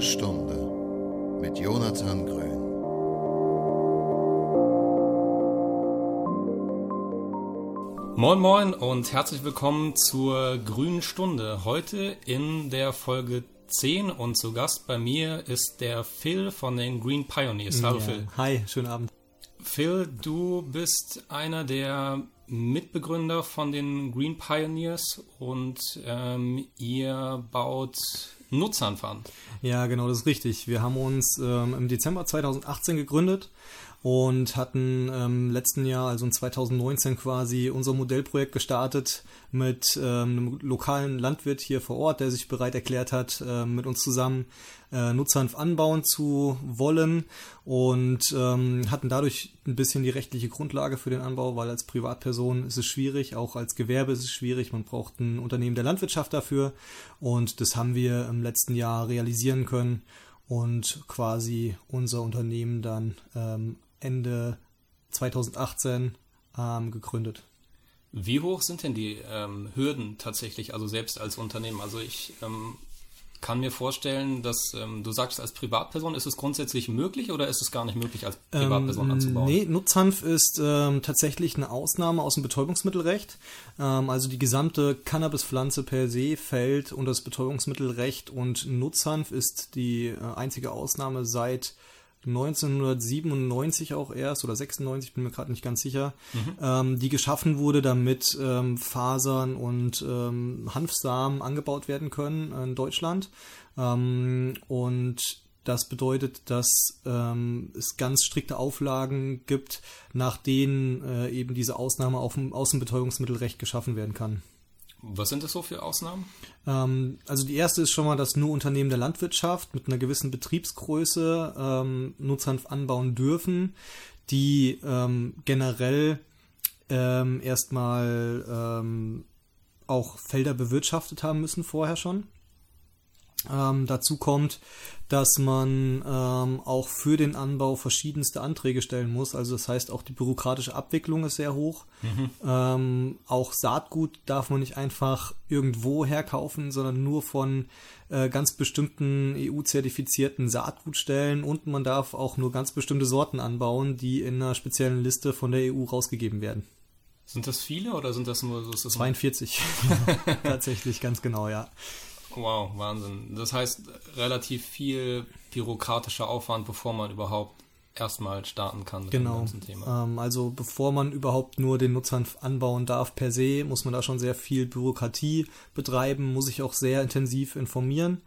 Stunde mit Jonathan Grün. Moin Moin und herzlich willkommen zur Grünen Stunde. Heute in der Folge 10 und zu Gast bei mir ist der Phil von den Green Pioneers. Hallo Ja. Phil. Hi, schönen Abend. Phil, du bist einer der Mitbegründer von den Green Pioneers und ähm, ihr baut Nutzhanf an. Ja, genau, das ist richtig. Wir haben uns ähm, im Dezember 2018 gegründet und hatten ähm, letzten Jahr, also in 2019 quasi, unser Modellprojekt gestartet mit ähm, einem lokalen Landwirt hier vor Ort, der sich bereit erklärt hat, ähm, mit uns zusammen äh, Nutzhanf anbauen zu wollen und ähm, hatten dadurch ein bisschen die rechtliche Grundlage für den Anbau, weil als Privatperson ist es schwierig, auch als Gewerbe ist es schwierig, man braucht ein Unternehmen der Landwirtschaft dafür und das haben wir im letzten Jahr realisieren können und quasi unser Unternehmen dann ähm, Ende 2018 ähm, gegründet. Wie hoch sind denn die ähm, Hürden tatsächlich, also selbst als Unternehmen? Also ich ähm, kann mir vorstellen, dass ähm, du sagst, als Privatperson ist es grundsätzlich möglich oder ist es gar nicht möglich, als Privatperson Ähm, anzubauen? Nee, Nutzhanf ist ähm, tatsächlich eine Ausnahme aus dem Betäubungsmittelrecht. Also die gesamte Cannabispflanze per se fällt unter das Betäubungsmittelrecht und Nutzhanf ist die äh, einzige Ausnahme seit 1997 auch erst oder 96, bin mir gerade nicht ganz sicher, ähm, die geschaffen wurde, damit ähm, Fasern und ähm, Hanfsamen angebaut werden können in Deutschland. Ähm, und das bedeutet, dass ähm, es ganz strikte Auflagen gibt, nach denen äh, eben diese Ausnahme auf dem Außenbetäubungsmittelrecht geschaffen werden kann. Was sind das so für Ausnahmen? Ähm, also die erste ist schon mal, dass nur Unternehmen der Landwirtschaft mit einer gewissen Betriebsgröße ähm, Nutzhanf anbauen dürfen, die ähm, generell ähm, erstmal ähm, auch Felder bewirtschaftet haben müssen vorher schon. Ähm, dazu kommt, dass man ähm, auch für den Anbau verschiedenste Anträge stellen muss. Also das heißt, auch die bürokratische Abwicklung ist sehr hoch. Ähm, auch Saatgut darf man nicht einfach irgendwo herkaufen, sondern nur von äh, ganz bestimmten EU-zertifizierten Saatgutstellen und man darf auch nur ganz bestimmte Sorten anbauen, die in einer speziellen Liste von der EU rausgegeben werden. Sind das viele oder sind das nur so? Ist das 42. Tatsächlich, ganz genau, ja. Wow, Wahnsinn. Das heißt, relativ viel bürokratischer Aufwand, bevor man überhaupt erstmal starten kann mit dem Genau. ganzen Thema. Ähm, also bevor man überhaupt nur den Nutzhanf anbauen darf per se, muss man da schon sehr viel Bürokratie betreiben, muss sich auch sehr intensiv informieren.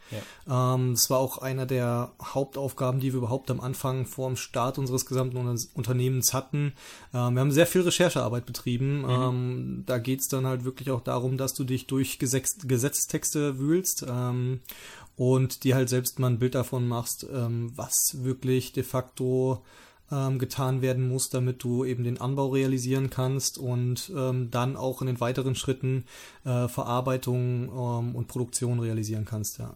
Ähm, das war auch einer der Hauptaufgaben, die wir überhaupt am Anfang vor dem Start unseres gesamten Unter- Unternehmens hatten. Ähm, wir haben sehr viel Recherchearbeit betrieben. Ähm, da geht es dann halt wirklich auch darum, dass du dich durch Gesetz Gesetztexte wühlst. Und dir halt selbst mal ein Bild davon machst, ähm, was wirklich de facto ähm, getan werden muss, damit du eben den Anbau realisieren kannst und ähm, dann auch in den weiteren Schritten äh, Verarbeitung ähm, und Produktion realisieren kannst, ja.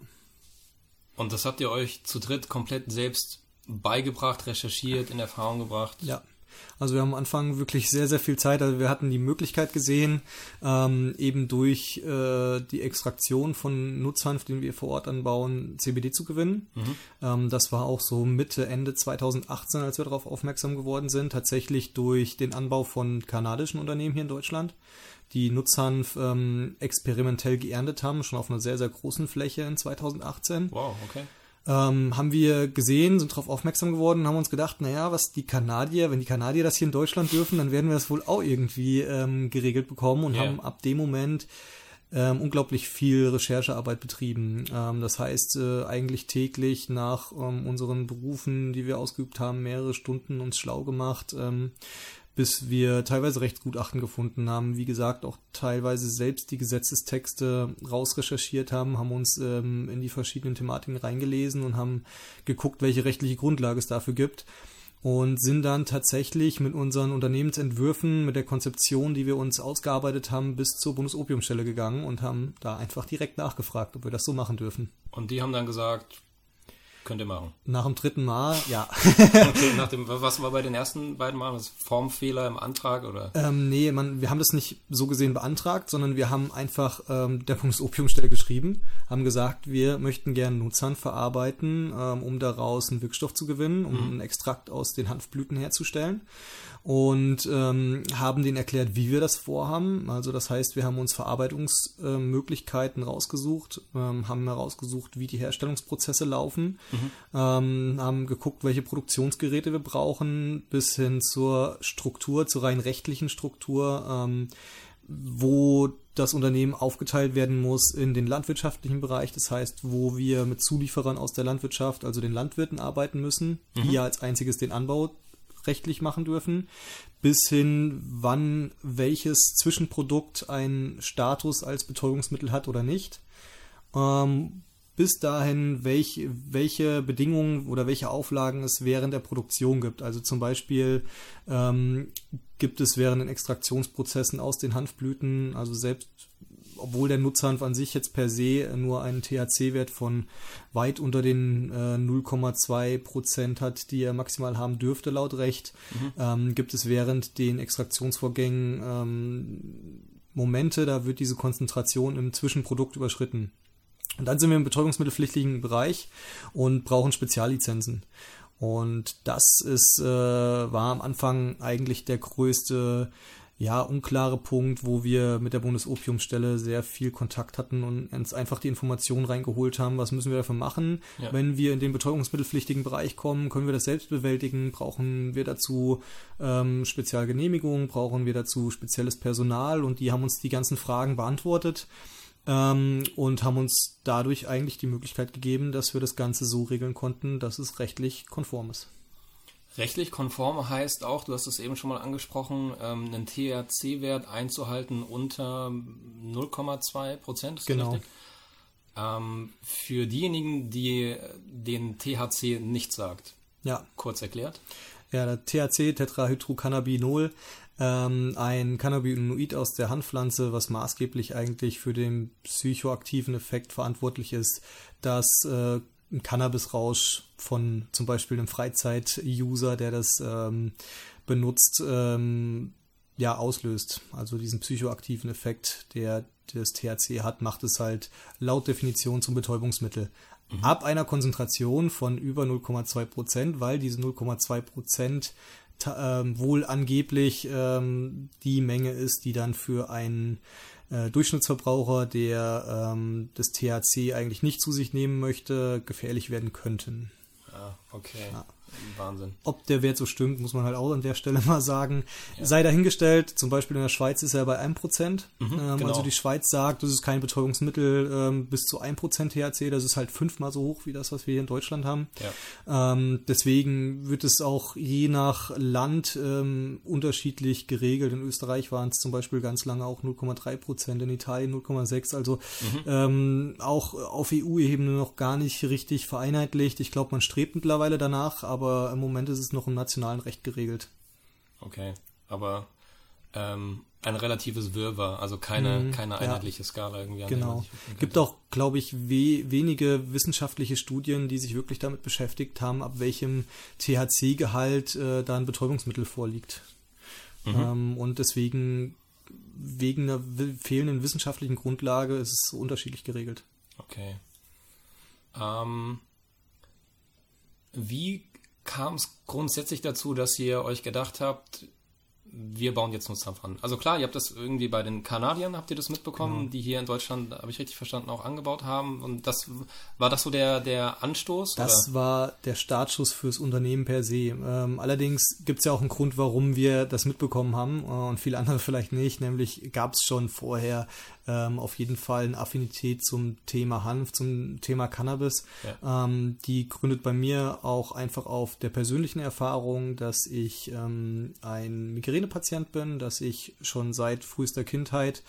Und das habt ihr euch zu dritt komplett selbst beigebracht, recherchiert, in Erfahrung gebracht? Ja. Also wir haben am Anfang wirklich sehr, sehr viel Zeit. Also wir hatten die Möglichkeit gesehen, ähm, eben durch äh, die Extraktion von Nutzhanf, den wir vor Ort anbauen, CBD zu gewinnen. Ähm, das war auch so Mitte, Ende 2018, als wir darauf aufmerksam geworden sind. Tatsächlich durch den Anbau von kanadischen Unternehmen hier in Deutschland, die Nutzhanf ähm, experimentell geerntet haben, schon auf einer sehr, sehr großen Fläche in 2018 Wow, okay. Ähm, haben wir gesehen, sind darauf aufmerksam geworden haben uns gedacht, naja, was die Kanadier, wenn die Kanadier das hier in Deutschland dürfen, dann werden wir das wohl auch irgendwie ähm, geregelt bekommen und Ja. haben ab dem Moment ähm, unglaublich viel Recherchearbeit betrieben. Ähm, das heißt, äh, eigentlich täglich nach ähm, unseren Berufen, die wir ausgeübt haben, mehrere Stunden uns schlau gemacht, ähm, bis wir teilweise Rechtsgutachten gefunden haben. Wie gesagt, auch teilweise selbst die Gesetzestexte rausrecherchiert haben, haben uns ähm, in die verschiedenen Thematiken reingelesen und haben geguckt, welche rechtliche Grundlage es dafür gibt. Und sind dann tatsächlich mit unseren Unternehmensentwürfen, mit der Konzeption, die wir uns ausgearbeitet haben, bis zur Bundesopiumstelle gegangen und haben da einfach direkt nachgefragt, ob wir das so machen dürfen. Und die haben dann gesagt, Könnt ihr machen. Nach dem dritten Mal, ja. okay, nach dem, was war bei den ersten beiden Malen? Das Formfehler im Antrag oder? Ähm, nee, man, wir haben das nicht so gesehen beantragt, sondern wir haben einfach ähm, der Bundesopiumstelle geschrieben, haben gesagt, wir möchten gerne Nutzhanf verarbeiten, ähm, um daraus einen Wirkstoff zu gewinnen, um mhm. einen Extrakt aus den Hanfblüten herzustellen und ähm, haben denen erklärt, wie wir das vorhaben. Also das heißt, wir haben uns Verarbeitungsmöglichkeiten äh, rausgesucht, ähm, haben herausgesucht, wie die Herstellungsprozesse laufen, mhm. ähm, haben geguckt, welche Produktionsgeräte wir brauchen, bis hin zur Struktur, zur rein rechtlichen Struktur, ähm, wo das Unternehmen aufgeteilt werden muss in den landwirtschaftlichen Bereich, das heißt, wo wir mit Zulieferern aus der Landwirtschaft, also den Landwirten arbeiten müssen, mhm. die ja als einziges den Anbau rechtlich machen dürfen, bis hin, wann welches Zwischenprodukt einen Status als Betäubungsmittel hat oder nicht. Ähm, bis dahin, welch, welche Bedingungen oder welche Auflagen es während der Produktion gibt. Also zum Beispiel ähm, gibt es während den Extraktionsprozessen aus den Hanfblüten, also selbst obwohl der Nutzhanf an sich jetzt per se nur einen THC-Wert von weit unter den äh, 0,2 Prozent hat, die er maximal haben dürfte laut Recht, mhm. ähm, gibt es während den Extraktionsvorgängen ähm, Momente, da wird diese Konzentration im Zwischenprodukt überschritten. Und dann sind wir im betäubungsmittelpflichtigen Bereich und brauchen Speziallizenzen. Und das ist, äh, war am Anfang eigentlich der größte ja, unklare Punkt, wo wir mit der Bundesopiumstelle sehr viel Kontakt hatten und uns einfach die Informationen reingeholt haben, was müssen wir dafür machen. Ja. Wenn wir in den betäubungsmittelpflichtigen Bereich kommen, können wir das selbst bewältigen, brauchen wir dazu ähm, Spezialgenehmigungen, brauchen wir dazu spezielles Personal und die haben uns die ganzen Fragen beantwortet ähm, und haben uns dadurch eigentlich die Möglichkeit gegeben, dass wir das Ganze so regeln konnten, dass es rechtlich konform ist. Rechtlich konform heißt auch, du hast es eben schon mal angesprochen, ähm, einen THC-Wert einzuhalten unter 0,2 Prozent. Genau. Ähm, für diejenigen, die den THC nicht sagt. Ja. Kurz erklärt. Ja, der THC, Tetrahydrocannabinol, ähm, ein Cannabinoid aus der Handpflanze, was maßgeblich eigentlich für den psychoaktiven Effekt verantwortlich ist, das äh, ein Cannabisrausch von zum Beispiel einem Freizeit-User, der das ähm, benutzt, ähm, ja, auslöst. Also diesen psychoaktiven Effekt, der das THC hat, macht es halt laut Definition zum Betäubungsmittel. Mhm. Ab einer Konzentration von über 0,2 Prozent, weil diese 0,2 Prozent ähm, wohl angeblich ähm, die Menge ist, die dann für einen äh, Durchschnittsverbraucher, der ähm, das THC eigentlich nicht zu sich nehmen möchte, gefährlich werden könnten. Ah, okay. Ja. Wahnsinn. Ob der Wert so stimmt, muss man halt auch an der Stelle mal sagen. Ja. Sei dahingestellt, zum Beispiel in der Schweiz ist er bei 1%. Mhm, ähm, genau. Also die Schweiz sagt, das ist kein Betäubungsmittel ähm, bis zu 1% THC, das ist halt fünfmal so hoch wie das, was wir hier in Deutschland haben. Ja. Ähm, deswegen wird es auch je nach Land ähm, unterschiedlich geregelt. In Österreich waren es zum Beispiel ganz lange auch 0,3%, in Italien 0,6%. Also mhm. Ähm, auch auf EU-Ebene noch gar nicht richtig vereinheitlicht. Ich glaube, man strebt mittlerweile danach, aber aber im Moment ist es noch im nationalen Recht geregelt. Okay, aber ähm, ein relatives Wirrwarr, also keine, mhm, keine einheitliche ja, Skala irgendwie. An genau. Gibt auch, glaube ich, we wenige wissenschaftliche Studien, die sich wirklich damit beschäftigt haben, ab welchem THC-Gehalt äh, da ein Betäubungsmittel vorliegt. Mhm. Ähm, und deswegen, wegen einer fehlenden wissenschaftlichen Grundlage, ist es so unterschiedlich geregelt. Okay. Ähm, wie kam es grundsätzlich dazu, dass ihr euch gedacht habt, wir bauen jetzt Nutzdampf an. Also klar, ihr habt das irgendwie bei den Kanadiern, habt ihr das mitbekommen, genau. die hier in Deutschland, habe ich richtig verstanden, auch angebaut haben. Und das war das so der, der Anstoß? Das oder? war der Startschuss fürs Unternehmen per se. Ähm, allerdings gibt es ja auch einen Grund, warum wir das mitbekommen haben äh, und viele andere vielleicht nicht. Nämlich gab es schon vorher ähm, auf jeden Fall eine Affinität zum Thema Hanf, zum Thema Cannabis. Ja. Ähm, die gründet bei mir auch einfach auf der persönlichen Erfahrung, dass ich ähm, ein Migränepatient bin, dass ich schon seit frühester Kindheit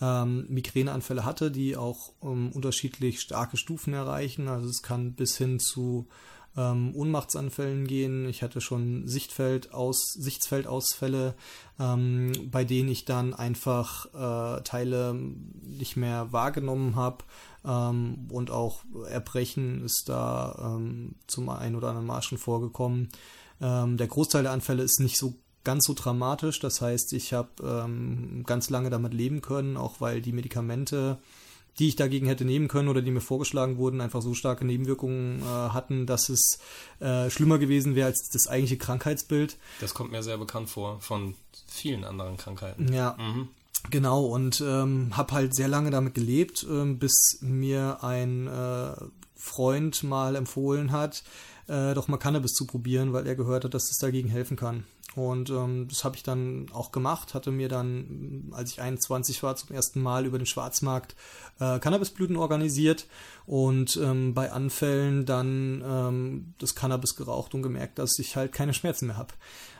ähm, Migräneanfälle hatte, die auch ähm, unterschiedlich starke Stufen erreichen. Also es kann bis hin zu ähm, Ohnmachtsanfällen gehen. Ich hatte schon Sichtfeld aus, Sichtsfeldausfälle, ähm, bei denen ich dann einfach äh, Teile nicht mehr wahrgenommen habe. Ähm, und auch Erbrechen ist da ähm, zum einen oder anderen Mal schon vorgekommen. Ähm, der Großteil der Anfälle ist nicht so ganz so dramatisch. Das heißt, ich habe ähm, ganz lange damit leben können, auch weil die Medikamente, die ich dagegen hätte nehmen können oder die mir vorgeschlagen wurden, einfach so starke Nebenwirkungen äh, hatten, dass es äh, schlimmer gewesen wäre als das eigentliche Krankheitsbild. Das kommt mir sehr bekannt vor von vielen anderen Krankheiten. Ja. Mhm. Genau, und ähm, habe halt sehr lange damit gelebt, ähm, bis mir ein äh, Freund mal empfohlen hat, äh, doch mal Cannabis zu probieren, weil er gehört hat, dass es dagegen helfen kann. Und ähm, das habe ich dann auch gemacht, hatte mir dann, als ich 21 war, zum ersten Mal über den Schwarzmarkt äh, Cannabisblüten organisiert und ähm, bei Anfällen dann ähm, das Cannabis geraucht und gemerkt, dass ich halt keine Schmerzen mehr habe.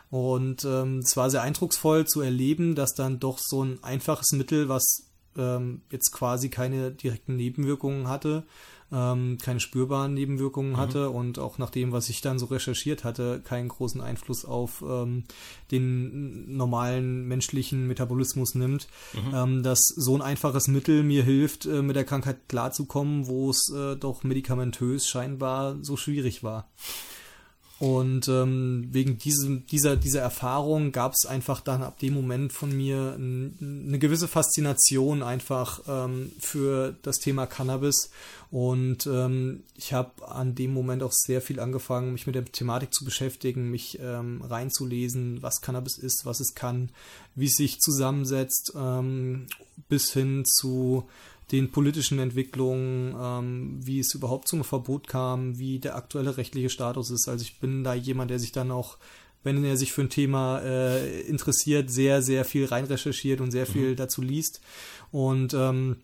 Und ähm, es war sehr eindrucksvoll zu erleben, dass dann doch so ein einfaches Mittel, was ähm, jetzt quasi keine direkten Nebenwirkungen hatte, ähm, keine spürbaren Nebenwirkungen mhm. hatte und auch nach dem, was ich dann so recherchiert hatte, keinen großen Einfluss auf ähm, den normalen menschlichen Metabolismus nimmt, mhm. ähm, dass so ein einfaches Mittel mir hilft, äh, mit der Krankheit klarzukommen, wo es äh, doch medikamentös scheinbar so schwierig war. Und ähm, wegen diesem, dieser, dieser Erfahrung gab es einfach dann ab dem Moment von mir eine gewisse Faszination einfach ähm, für das Thema Cannabis. Und ähm, ich habe an dem Moment auch sehr viel angefangen, mich mit der Thematik zu beschäftigen, mich ähm, reinzulesen, was Cannabis ist, was es kann, wie es sich zusammensetzt, ähm, bis hin zu den politischen Entwicklungen, ähm, wie es überhaupt zum Verbot kam, wie der aktuelle rechtliche Status ist. Also ich bin da jemand, der sich dann auch, wenn er sich für ein Thema äh, interessiert, sehr, sehr viel rein recherchiert und sehr viel mhm. dazu liest. Und ähm,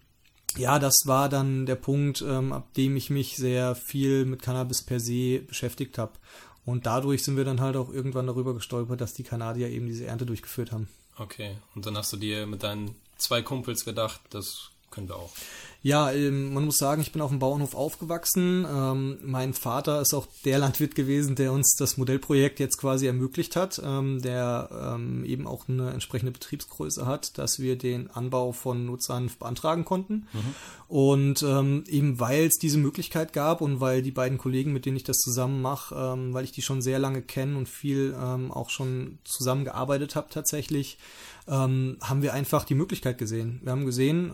ja, das war dann der Punkt, ähm, ab dem ich mich sehr viel mit Cannabis per se beschäftigt habe. Und dadurch sind wir dann halt auch irgendwann darüber gestolpert, dass die Kanadier eben diese Ernte durchgeführt haben. Okay, und dann hast du dir mit deinen zwei Kumpels gedacht, das können wir auch. Ja, ähm, man muss sagen, ich bin auf dem Bauernhof aufgewachsen. Ähm, mein Vater ist auch der Landwirt gewesen, der uns das Modellprojekt jetzt quasi ermöglicht hat, ähm, der eben auch eine entsprechende Betriebsgröße hat, dass wir den Anbau von Nutzern beantragen konnten. Mhm. Und eben weil es diese Möglichkeit gab und weil die beiden Kollegen, mit denen ich das zusammen mache, weil ich die schon sehr lange kenne und viel auch schon zusammengearbeitet habe tatsächlich, haben wir einfach die Möglichkeit gesehen. Wir haben gesehen,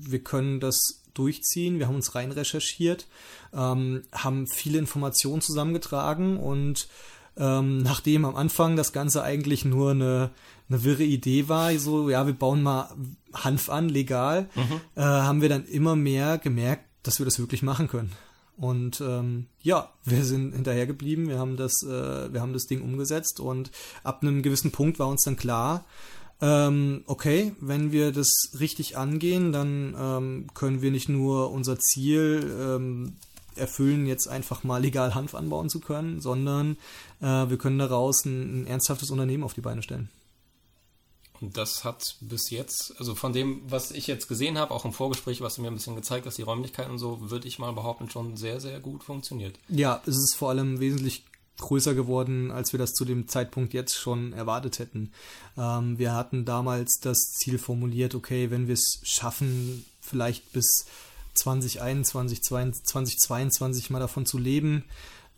wir können das durchziehen, wir haben uns rein recherchiert, ähm, haben viele Informationen zusammengetragen und ähm, nachdem am Anfang das Ganze eigentlich nur eine, eine wirre Idee war, so, ja, wir bauen mal Hanf an, legal, mhm. äh, haben wir dann immer mehr gemerkt, dass wir das wirklich machen können. Und ähm, ja, wir sind hinterher geblieben, wir haben das, äh, wir haben das Ding umgesetzt und ab einem gewissen Punkt war uns dann klar, ähm, okay, wenn wir das richtig angehen, dann ähm, können wir nicht nur unser Ziel ähm, erfüllen, jetzt einfach mal legal Hanf anbauen zu können, sondern äh, wir können daraus ein, ein ernsthaftes Unternehmen auf die Beine stellen. Und das hat bis jetzt, also von dem, was ich jetzt gesehen habe, auch im Vorgespräch, was du mir ein bisschen gezeigt hast, die Räumlichkeiten und so, würde ich mal behaupten, schon sehr, sehr gut funktioniert. Ja, es ist vor allem wesentlich größer geworden, als wir das zu dem Zeitpunkt jetzt schon erwartet hätten. Ähm, wir hatten damals das Ziel formuliert, okay, wenn wir es schaffen, vielleicht bis 2021, 2022 mal davon zu leben,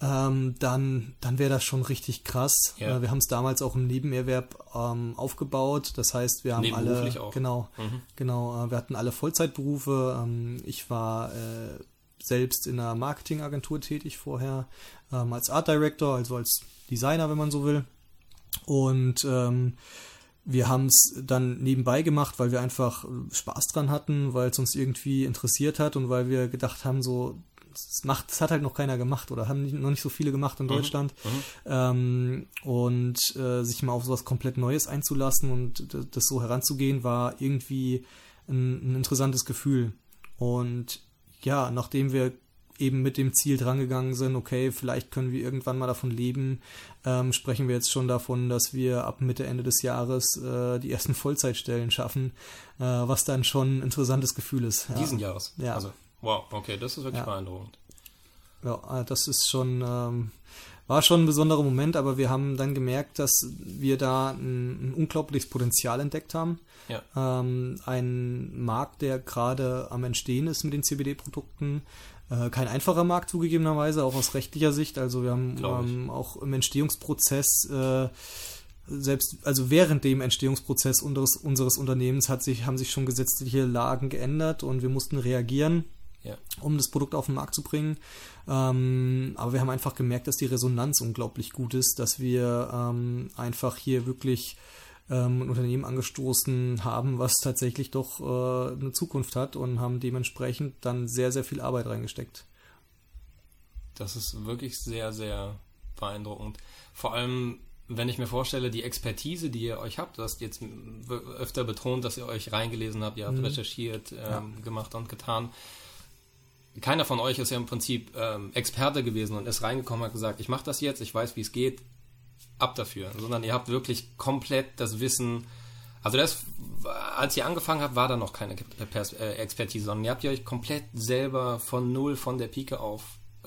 ähm, dann, dann wäre das schon richtig krass. Ja. Äh, wir haben es damals auch im Nebenerwerb ähm, aufgebaut. Das heißt, wir haben alle auch. genau, mhm. genau, äh, wir hatten alle Vollzeitberufe. Ähm, ich war äh, selbst in einer Marketingagentur tätig vorher, ähm, als Art Director, also als Designer, wenn man so will. Und ähm, wir haben es dann nebenbei gemacht, weil wir einfach Spaß dran hatten, weil es uns irgendwie interessiert hat und weil wir gedacht haben, so, das, macht, das hat halt noch keiner gemacht oder haben nicht, noch nicht so viele gemacht in mhm. Deutschland. Mhm. Ähm, und äh, sich mal auf sowas komplett Neues einzulassen und das so heranzugehen, war irgendwie ein, ein interessantes Gefühl. Und ja, nachdem wir eben mit dem Ziel drangegangen sind, okay, vielleicht können wir irgendwann mal davon leben, ähm, sprechen wir jetzt schon davon, dass wir ab Mitte, Ende des Jahres äh, die ersten Vollzeitstellen schaffen, äh, was dann schon ein interessantes Gefühl ist. Ja. Diesen Jahres? Ja. Also, wow, okay, das ist wirklich ja. beeindruckend. Ja, äh, das ist schon, ähm, war schon ein besonderer Moment, aber wir haben dann gemerkt, dass wir da ein, ein unglaubliches Potenzial entdeckt haben. Ja. Ähm, ein Markt, der gerade am Entstehen ist mit den CBD-Produkten. Äh, kein einfacher Markt zugegebenerweise, auch aus rechtlicher Sicht. Also wir haben ähm, auch im Entstehungsprozess äh, selbst, also während dem Entstehungsprozess unseres, unseres Unternehmens hat sich, haben sich schon gesetzliche Lagen geändert und wir mussten reagieren Ja. um das Produkt auf den Markt zu bringen. Ähm, aber wir haben einfach gemerkt, dass die Resonanz unglaublich gut ist, dass wir ähm, einfach hier wirklich ähm, ein Unternehmen angestoßen haben, was tatsächlich doch äh, eine Zukunft hat und haben dementsprechend dann sehr, sehr viel Arbeit reingesteckt. Das ist wirklich sehr, sehr beeindruckend. Vor allem, wenn ich mir vorstelle, die Expertise, die ihr euch habt, du hast jetzt öfter betont, dass ihr euch reingelesen habt, ihr habt recherchiert, ähm, Ja. gemacht und getan. Keiner von euch ist ja im Prinzip ähm, Experte gewesen und ist reingekommen und hat gesagt, ich mache das jetzt, ich weiß, wie es geht, ab dafür. Sondern ihr habt wirklich komplett das Wissen. Also das, als ihr angefangen habt, war da noch keine Pers äh, Expertise, sondern ihr habt ihr euch komplett selber von null, von der Pike auf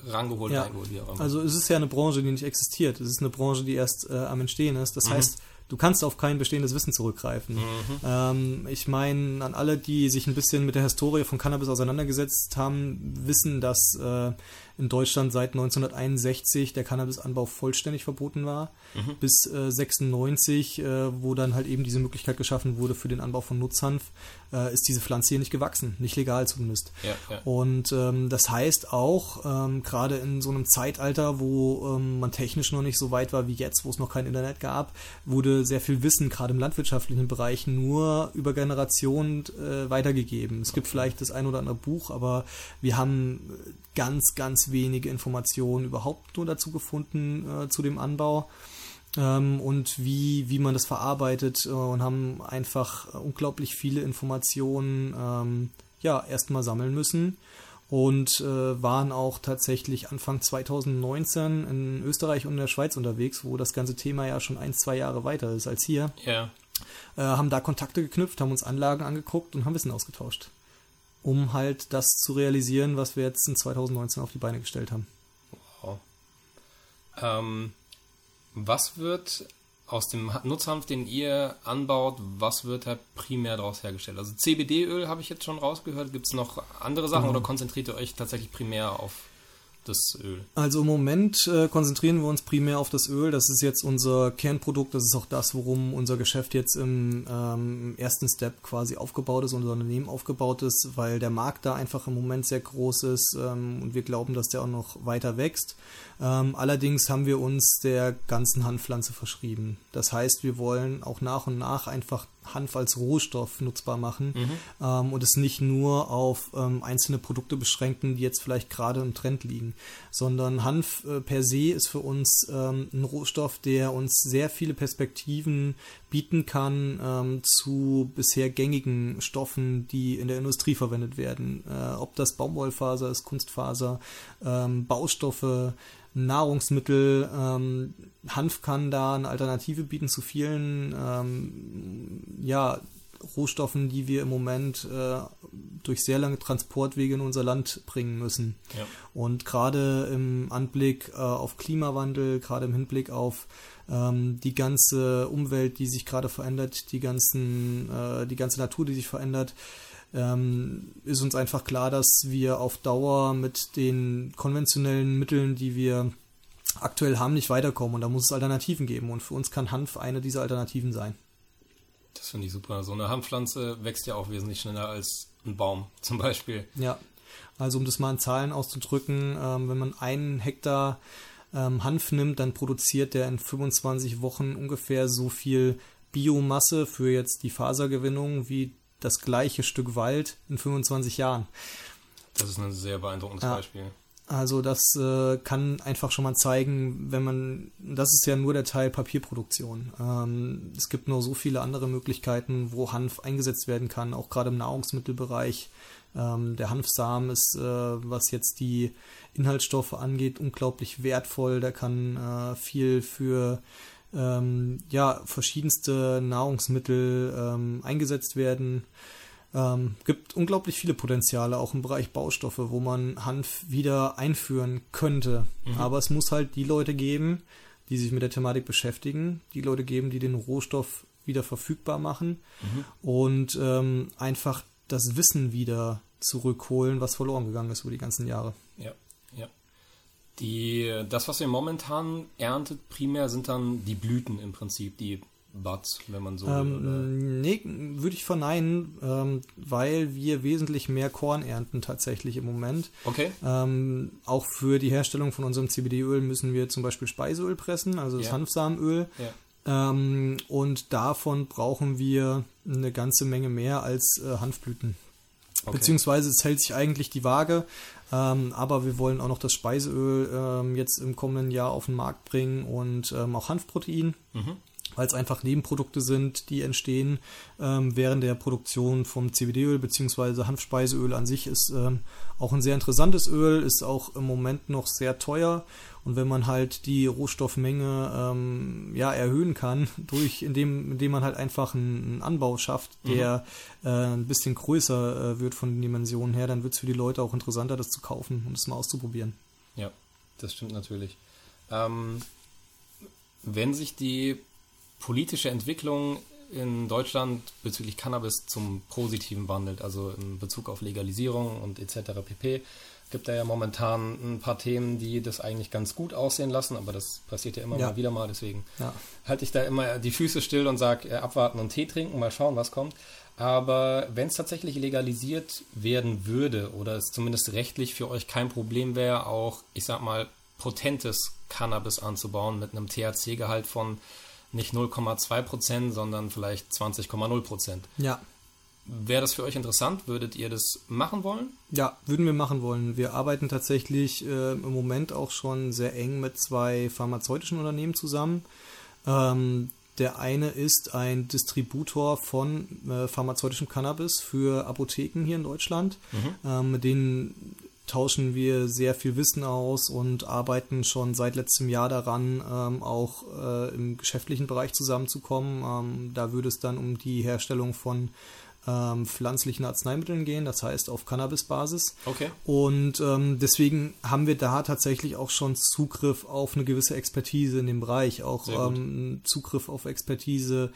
rangeholt, Ja. reingeholt, wie auch immer. Also es ist ja eine Branche, die nicht existiert. Es ist eine Branche, die erst äh, am Entstehen ist. Mhm. Das heißt, du kannst auf kein bestehendes Wissen zurückgreifen. Ähm, ich meine, an alle, die sich ein bisschen mit der Historie von Cannabis auseinandergesetzt haben, wissen, dass äh, in Deutschland seit 1961 der Cannabisanbau vollständig verboten war. Mhm. Bis äh, 96, äh, wo dann halt eben diese Möglichkeit geschaffen wurde für den Anbau von Nutzhanf, äh, ist diese Pflanze hier nicht gewachsen. Nicht legal zumindest. Ja, ja. Und ähm, das heißt auch, ähm, gerade in so einem Zeitalter, wo ähm, man technisch noch nicht so weit war wie jetzt, wo es noch kein Internet gab, wurde sehr viel Wissen, gerade im landwirtschaftlichen Bereich, nur über Generationen äh, weitergegeben. Es gibt vielleicht das ein oder andere Buch, aber wir haben äh, ganz, ganz wenige Informationen überhaupt nur dazu gefunden, äh, zu dem Anbau ähm, und wie, wie man das verarbeitet äh, und haben einfach äh, unglaublich viele Informationen ähm, ja, erstmal sammeln müssen und äh, waren auch tatsächlich Anfang 2019 in Österreich und in der Schweiz unterwegs, wo das ganze Thema ja schon ein, zwei Jahre weiter ist als hier. ja. Äh, haben da Kontakte geknüpft, haben uns Anlagen angeguckt und haben Wissen ausgetauscht, um halt das zu realisieren, was wir jetzt in 2019 auf die Beine gestellt haben. Wow. Ähm, was wird aus dem Nutzhanf, den ihr anbaut, was wird da primär daraus hergestellt? Also CBD-Öl habe ich jetzt schon rausgehört. Gibt es noch andere Sachen Genau. oder konzentriert ihr euch tatsächlich primär auf das Öl? Also im Moment äh, konzentrieren wir uns primär auf das Öl. Das ist jetzt unser Kernprodukt. Das ist auch das, worum unser Geschäft jetzt im, ähm, ersten Step quasi aufgebaut ist, unser Unternehmen aufgebaut ist, weil der Markt da einfach im Moment sehr groß ist ähm, und wir glauben, dass der auch noch weiter wächst. Ähm, allerdings haben wir uns der ganzen Hanfpflanze verschrieben. Das heißt, wir wollen auch nach und nach einfach Hanf als Rohstoff nutzbar machen ähm, und es nicht nur auf ähm, einzelne Produkte beschränken, die jetzt vielleicht gerade im Trend liegen, sondern Hanf äh, per se ist für uns ähm, ein Rohstoff, der uns sehr viele Perspektiven bieten kann ähm, zu bisher gängigen Stoffen, die in der Industrie verwendet werden. Äh, ob das Baumwollfaser ist, Kunstfaser, ähm, Baustoffe, Nahrungsmittel. Ähm, Hanf kann da eine Alternative bieten zu vielen ähm, ja, Rohstoffen, die wir im Moment äh, durch sehr lange Transportwege in unser Land bringen müssen. Ja. Und gerade im Anblick äh, auf Klimawandel, gerade im Hinblick auf ähm, die ganze Umwelt, die sich gerade verändert, die ganzen, äh, die ganze Natur, die sich verändert, ähm, ist uns einfach klar, dass wir auf Dauer mit den konventionellen Mitteln, die wir aktuell haben, nicht weiterkommen. Und da muss es Alternativen geben. Und für uns kann Hanf eine dieser Alternativen sein. Das finde ich super. So eine Hanfpflanze wächst ja auch wesentlich schneller als ein Baum zum Beispiel. Ja, also um das mal in Zahlen auszudrücken, ähm, wenn man einen Hektar ähm, Hanf nimmt, dann produziert der in 25 Wochen ungefähr so viel Biomasse für jetzt die Fasergewinnung wie das gleiche Stück Wald in 25 Jahren. Das ist ein sehr beeindruckendes Ja. Beispiel. Also das äh, kann einfach schon mal zeigen, wenn man, das ist ja nur der Teil Papierproduktion. Ähm, es gibt noch so viele andere Möglichkeiten, wo Hanf eingesetzt werden kann, auch gerade im Nahrungsmittelbereich. Ähm, der Hanfsamen ist, äh, was jetzt die Inhaltsstoffe angeht, unglaublich wertvoll. Der kann äh, viel für ähm, ja, verschiedenste Nahrungsmittel ähm, eingesetzt werden. Ähm, gibt unglaublich viele Potenziale, auch im Bereich Baustoffe, wo man Hanf wieder einführen könnte. Mhm. Aber es muss halt die Leute geben, die sich mit der Thematik beschäftigen, die Leute geben, die den Rohstoff wieder verfügbar machen mhm. und ähm, einfach das Wissen wieder zurückholen, was verloren gegangen ist über die ganzen Jahre. Ja, ja. Die, das, was wir momentan erntet, primär sind dann die Blüten im Prinzip, die Buds, wenn man so ähm, Nee, würde ich verneinen, ähm, weil wir wesentlich mehr Korn ernten tatsächlich im Moment. Okay. Ähm, auch für die Herstellung von unserem CBD-Öl müssen wir zum Beispiel Speiseöl pressen, also das. Hanfsamenöl. Ja. Ähm, und davon brauchen wir eine ganze Menge mehr als äh, Hanfblüten. Okay. Beziehungsweise es hält sich eigentlich die Waage, ähm, aber wir wollen auch noch das Speiseöl ähm, jetzt im kommenden Jahr auf den Markt bringen und ähm, auch Hanfprotein. Mhm weil es einfach Nebenprodukte sind, die entstehen ähm, während der Produktion vom CBD-Öl bzw. Hanfspeiseöl an sich ist ähm, auch ein sehr interessantes Öl, ist auch im Moment noch sehr teuer und wenn man halt die Rohstoffmenge ähm, ja erhöhen kann, durch indem, indem man halt einfach einen, Anbau schafft, der mhm. äh, ein bisschen größer äh, wird von den Dimensionen her, dann wird es für die Leute auch interessanter, das zu kaufen und es mal auszuprobieren. Ja, das stimmt natürlich. Ähm, wenn sich die politische Entwicklung in Deutschland bezüglich Cannabis zum Positiven wandelt, also in Bezug auf Legalisierung und etc. pp. Gibt da ja momentan ein paar Themen, die das eigentlich ganz gut aussehen lassen, aber das passiert ja immer ja. mal wieder mal, deswegen ja. halte ich da immer die Füße still und sage äh, abwarten und Tee trinken, mal schauen, was kommt. Aber wenn es tatsächlich legalisiert werden würde oder es zumindest rechtlich für euch kein Problem wäre, auch, ich sag mal, potentes Cannabis anzubauen mit einem THC-Gehalt von nicht 0,2 Prozent, sondern vielleicht 20,0 Prozent. Ja. Wäre das für euch interessant? Würdet ihr das machen wollen? Ja, würden wir machen wollen. Wir arbeiten tatsächlich äh, im Moment auch schon sehr eng mit zwei pharmazeutischen Unternehmen zusammen. Ähm, der eine ist ein Distributor von äh, pharmazeutischem Cannabis für Apotheken hier in Deutschland. Mhm. Ähm, mit denen tauschen wir sehr viel Wissen aus und arbeiten schon seit letztem Jahr daran, ähm, auch äh, im geschäftlichen Bereich zusammenzukommen. Ähm, da würde es dann um die Herstellung von ähm, pflanzlichen Arzneimitteln gehen, das heißt auf Cannabis-Basis. Okay. Und ähm, deswegen haben wir da tatsächlich auch schon Zugriff auf eine gewisse Expertise in dem Bereich, auch ähm, Zugriff auf Expertise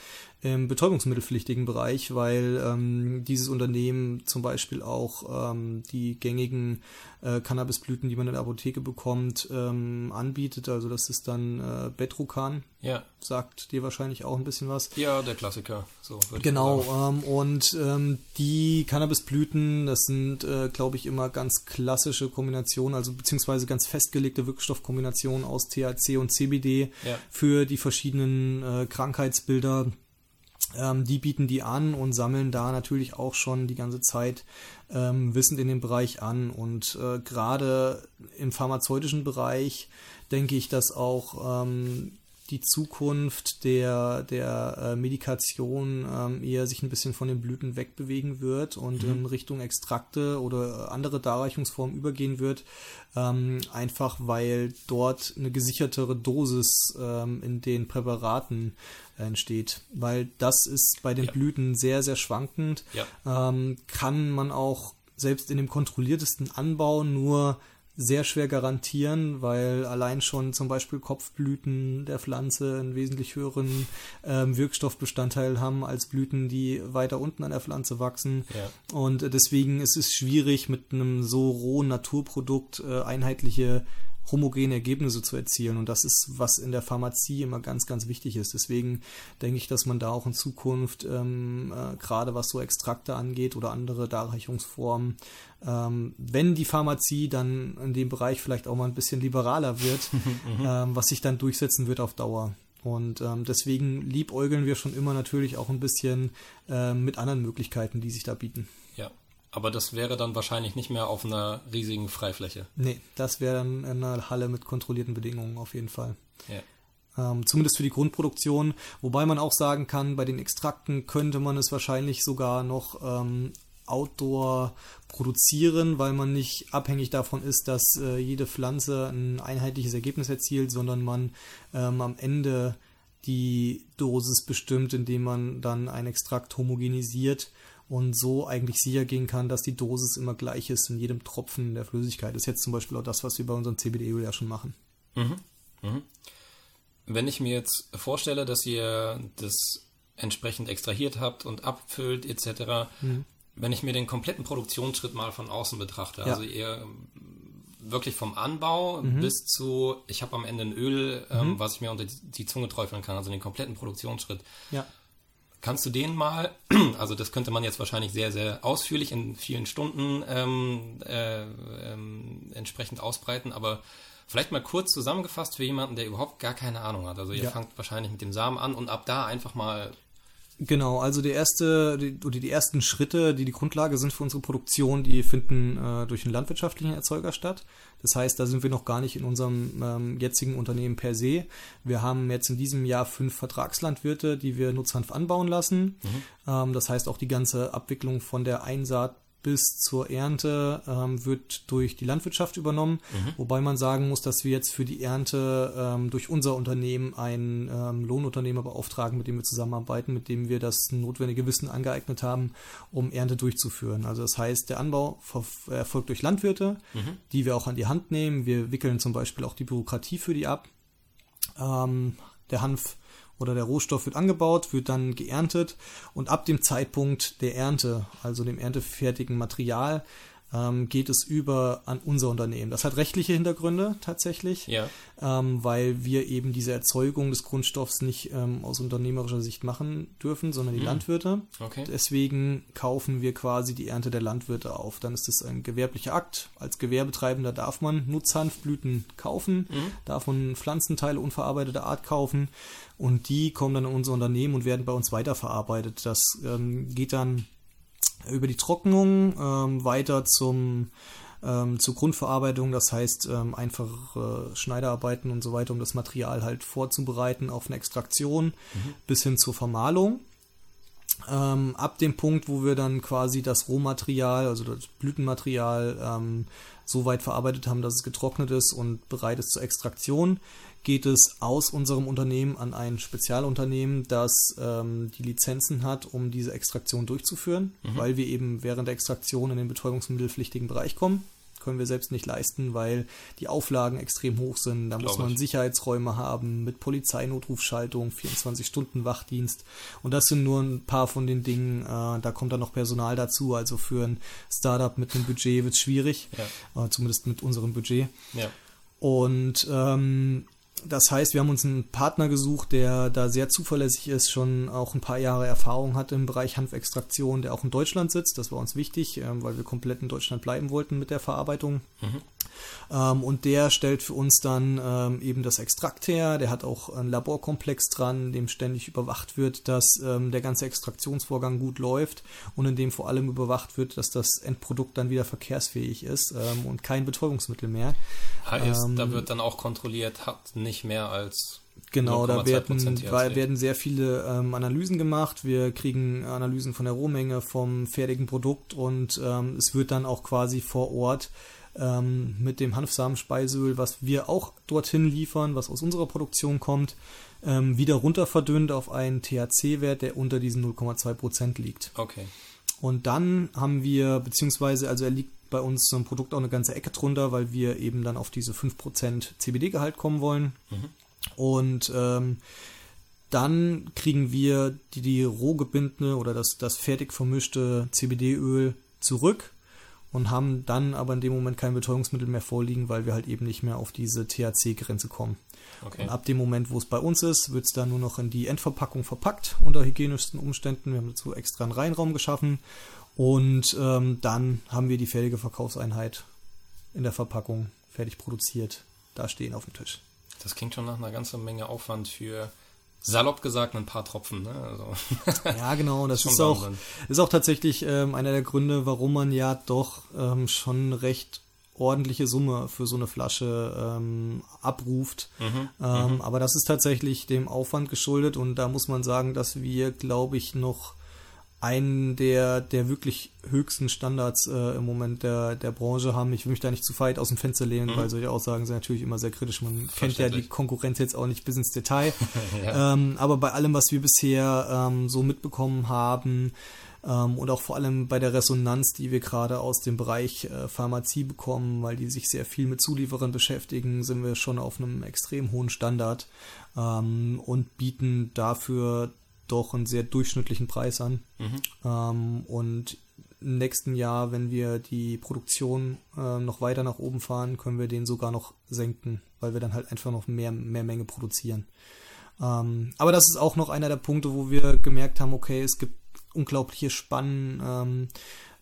im betäubungsmittelpflichtigen Bereich, weil ähm, dieses Unternehmen zum Beispiel auch ähm, die gängigen äh, Cannabisblüten, die man in der Apotheke bekommt, ähm, anbietet. Also das ist dann äh, Betrukan. Ja. Sagt dir wahrscheinlich auch ein bisschen was. Ja, der Klassiker. So genau. Ähm, und ähm, die Cannabisblüten, das sind, äh, glaube ich, immer ganz klassische Kombinationen, also beziehungsweise ganz festgelegte Wirkstoffkombinationen aus THC und CBD ja. für die verschiedenen äh, Krankheitsbilder ähm, die bieten die an und sammeln da natürlich auch schon die ganze Zeit ähm, Wissen in dem Bereich an. Und äh, gerade im pharmazeutischen Bereich denke ich, dass auch ähm, die Zukunft der, der äh, Medikation ähm, eher sich ein bisschen von den Blüten wegbewegen wird und mhm. in Richtung Extrakte oder andere Darreichungsformen übergehen wird, ähm, einfach weil dort eine gesichertere Dosis ähm, in den Präparaten entsteht, weil das ist bei den ja. Blüten sehr, sehr schwankend. Ja. Ähm, kann man auch selbst in dem kontrolliertesten Anbau nur sehr schwer garantieren, weil allein schon zum Beispiel Kopfblüten der Pflanze einen wesentlich höheren ähm, Wirkstoffbestandteil haben als Blüten, die weiter unten an der Pflanze wachsen. Ja. Und deswegen ist es schwierig, mit einem so rohen Naturprodukt äh, einheitliche homogene Ergebnisse zu erzielen. Und das ist, was in der Pharmazie immer ganz, ganz wichtig ist. Deswegen denke ich, dass man da auch in Zukunft, ähm, äh, gerade was so Extrakte angeht oder andere Darreichungsformen, ähm, wenn die Pharmazie dann in dem Bereich vielleicht auch mal ein bisschen liberaler wird, mhm. ähm, was sich dann durchsetzen wird auf Dauer. Und ähm, deswegen liebäugeln wir schon immer natürlich auch ein bisschen äh, mit anderen Möglichkeiten, die sich da bieten. Aber das wäre dann wahrscheinlich nicht mehr auf einer riesigen Freifläche. Nee, das wäre dann in einer Halle mit kontrollierten Bedingungen auf jeden Fall. Ja. Ähm, zumindest für die Grundproduktion. Wobei man auch sagen kann, bei den Extrakten könnte man es wahrscheinlich sogar noch ähm, Outdoor produzieren, weil man nicht abhängig davon ist, dass äh, jede Pflanze ein einheitliches Ergebnis erzielt, sondern man ähm, am Ende die Dosis bestimmt, indem man dann ein Extrakt homogenisiert und so eigentlich sicher gehen kann, dass die Dosis immer gleich ist in jedem Tropfen der Flüssigkeit. Das ist jetzt zum Beispiel auch das, was wir bei unserem CBD-Öl ja schon machen. Mhm. Mhm. Wenn ich mir jetzt vorstelle, dass ihr das entsprechend extrahiert habt und abfüllt etc., mhm. wenn ich mir den kompletten Produktionsschritt mal von außen betrachte, ja. also ihr wirklich vom Anbau mhm. bis zu, ich habe am Ende ein Öl, ähm, mhm. was ich mir unter die Zunge träufeln kann, also den kompletten Produktionsschritt. Ja. Kannst du den mal, also das könnte man jetzt wahrscheinlich sehr, sehr ausführlich in vielen Stunden ähm, äh, ähm, entsprechend ausbreiten, aber vielleicht mal kurz zusammengefasst für jemanden, der überhaupt gar keine Ahnung hat. Also ihr ja. fangt wahrscheinlich mit dem Samen an und ab da einfach mal Genau, also die erste die, oder die ersten Schritte, die die Grundlage sind für unsere Produktion, die finden äh, durch einen landwirtschaftlichen Erzeuger statt. Das heißt, da sind wir noch gar nicht in unserem ähm, jetzigen Unternehmen per se. Wir haben jetzt in diesem Jahr fünf Vertragslandwirte, die wir Nutzhanf anbauen lassen. Mhm. Ähm, das heißt, auch die ganze Abwicklung von der Einsaat bis zur Ernte ähm, wird durch die Landwirtschaft übernommen, mhm. wobei man sagen muss, dass wir jetzt für die Ernte ähm, durch unser Unternehmen einen ähm, Lohnunternehmer beauftragen, mit dem wir zusammenarbeiten, mit dem wir das notwendige Wissen angeeignet haben, um Ernte durchzuführen. Also das heißt, der Anbau erfolgt durch Landwirte, mhm. die wir auch an die Hand nehmen. Wir wickeln zum Beispiel auch die Bürokratie für die ab. Ähm, der Hanf oder der Rohstoff wird angebaut, wird dann geerntet und ab dem Zeitpunkt der Ernte, also dem erntefertigen Material, ähm, geht es über an unser Unternehmen. Das hat rechtliche Hintergründe tatsächlich, ja. ähm, weil wir eben diese Erzeugung des Grundstoffs nicht ähm, aus unternehmerischer Sicht machen dürfen, sondern die mhm. Landwirte. Okay. Deswegen kaufen wir quasi die Ernte der Landwirte auf. Dann ist es ein gewerblicher Akt. Als Gewerbetreibender darf man Nutzhanfblüten kaufen, mhm. darf man Pflanzenteile unverarbeiteter Art kaufen und die kommen dann in unser Unternehmen und werden bei uns weiterverarbeitet. Das ähm, geht dann über die Trocknung ähm, weiter zum ähm, zur Grundverarbeitung, das heißt ähm, einfache Schneiderarbeiten und so weiter, um das Material halt vorzubereiten auf eine Extraktion mhm. bis hin zur Vermahlung. Ähm, ab dem Punkt, wo wir dann quasi das Rohmaterial, also das Blütenmaterial, ähm, so weit verarbeitet haben, dass es getrocknet ist und bereit ist zur Extraktion, geht es aus unserem Unternehmen an ein Spezialunternehmen, das ähm, die Lizenzen hat, um diese Extraktion durchzuführen, mhm. weil wir eben während der Extraktion in den betäubungsmittelpflichtigen Bereich kommen. Können wir selbst nicht leisten, weil die Auflagen extrem hoch sind. Da Glaube muss man ich. Sicherheitsräume haben mit Polizeinotrufschaltung, 24-Stunden-Wachdienst. Und das sind nur ein paar von den Dingen. Äh, da kommt dann noch Personal dazu. Also für ein Startup mit einem Budget wird es schwierig. Ja. Äh, zumindest mit unserem Budget. Ja. Und ähm, das heißt, wir haben uns einen Partner gesucht, der da sehr zuverlässig ist, schon auch ein paar Jahre Erfahrung hat im Bereich Hanfextraktion, der auch in Deutschland sitzt. Das war uns wichtig, ähm, weil wir komplett in Deutschland bleiben wollten mit der Verarbeitung. Mhm. Ähm, und der stellt für uns dann ähm, eben das Extrakt her. Der hat auch einen Laborkomplex dran, in dem ständig überwacht wird, dass ähm, der ganze Extraktionsvorgang gut läuft und in dem vor allem überwacht wird, dass das Endprodukt dann wieder verkehrsfähig ist ähm, und kein Betäubungsmittel mehr. Heißt, da ähm, wird dann auch kontrolliert, hat nicht mehr als Genau, da werden, werden sehr viele ähm, Analysen gemacht. Wir kriegen Analysen von der Rohmenge, vom fertigen Produkt und ähm, es wird dann auch quasi vor Ort ähm, mit dem Hanfsamenspeiseöl, was wir auch dorthin liefern, was aus unserer Produktion kommt, ähm, wieder runter verdünnt auf einen THC-Wert, der unter diesen 0,2% liegt. Okay. Und dann haben wir, beziehungsweise, also er liegt bei uns so ein Produkt auch eine ganze Ecke drunter, weil wir eben dann auf diese 5% CBD-Gehalt kommen wollen. Mhm. Und ähm, dann kriegen wir die, die roh gebindene oder das, das fertig vermischte CBD-Öl zurück und haben dann aber in dem Moment kein Betäubungsmittel mehr vorliegen, weil wir halt eben nicht mehr auf diese THC-Grenze kommen. Okay. Und ab dem Moment, wo es bei uns ist, wird es dann nur noch in die Endverpackung verpackt unter hygienischsten Umständen. Wir haben dazu extra einen Reinraum geschaffen und ähm, dann haben wir die fertige Verkaufseinheit in der Verpackung fertig produziert, da stehen auf dem Tisch. Das klingt schon nach einer ganzen Menge Aufwand für salopp gesagt ein paar Tropfen. Ne? Also, ja, genau. Das ist auch, ist auch tatsächlich ähm, einer der Gründe, warum man ja doch ähm, schon recht ordentliche Summe für so eine Flasche ähm, abruft. Mhm, ähm, mhm. Aber das ist tatsächlich dem Aufwand geschuldet und da muss man sagen, dass wir, glaube ich, noch einen der, der wirklich höchsten Standards äh, im Moment der, der Branche haben. Ich will mich da nicht zu weit aus dem Fenster lehnen, mhm. weil solche Aussagen sind natürlich immer sehr kritisch. Man kennt ja die Konkurrenz jetzt auch nicht bis ins Detail. ja. ähm, aber bei allem, was wir bisher ähm, so mitbekommen haben, Ähm, und auch vor allem bei der Resonanz, die wir gerade aus dem Bereich äh, Pharmazie bekommen, weil die sich sehr viel mit Zulieferern beschäftigen, sind wir schon auf einem extrem hohen Standard ähm, und bieten dafür doch einen sehr durchschnittlichen Preis an. Mhm. Ähm, und im nächsten Jahr, wenn wir die Produktion äh, noch weiter nach oben fahren, können wir den sogar noch senken, weil wir dann halt einfach noch mehr, mehr Menge produzieren. Ähm, aber das ist auch noch einer der Punkte, wo wir gemerkt haben, okay, es gibt unglaubliche Spannen ähm,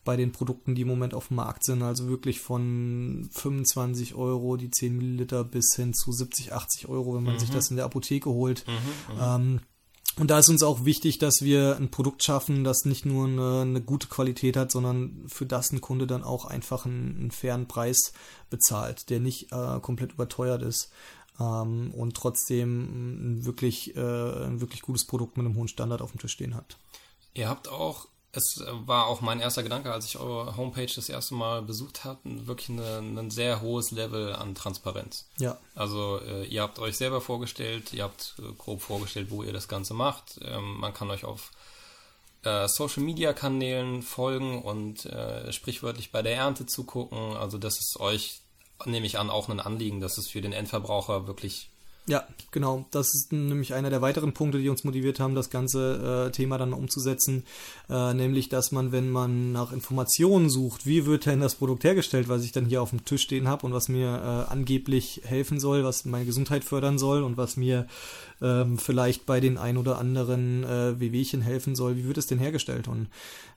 bei den Produkten, die im Moment auf dem Markt sind. Also wirklich von 25 Euro die 10 Milliliter bis hin zu 70, 80 Euro, wenn man mhm. sich das in der Apotheke holt. Mhm, mhm. ähm, und da ist uns auch wichtig, dass wir ein Produkt schaffen, das nicht nur eine, eine gute Qualität hat, sondern für das ein Kunde dann auch einfach einen, einen fairen Preis bezahlt, der nicht äh, komplett überteuert ist ähm, und trotzdem ein wirklich, äh, ein wirklich gutes Produkt mit einem hohen Standard auf dem Tisch stehen hat. Ihr habt auch es war auch mein erster Gedanke, als ich eure Homepage das erste Mal besucht habe, wirklich ein sehr hohes Level an Transparenz. Ja. Also äh, ihr habt euch selber vorgestellt, ihr habt äh, grob vorgestellt, wo ihr das Ganze macht. Ähm, man kann euch auf äh, Social Media Kanälen folgen und äh, sprichwörtlich bei der Ernte zugucken. Also das ist euch, nehme ich an, auch ein Anliegen, dass es für den Endverbraucher wirklich ja, genau. Das ist nämlich einer der weiteren Punkte, die uns motiviert haben, das ganze äh, Thema dann umzusetzen. Äh, nämlich, dass man, wenn man nach Informationen sucht, wie wird denn das Produkt hergestellt, was ich dann hier auf dem Tisch stehen habe und was mir äh, angeblich helfen soll, was meine Gesundheit fördern soll und was mir ähm, vielleicht bei den ein oder anderen äh, Wehwehchen helfen soll, wie wird es denn hergestellt? Und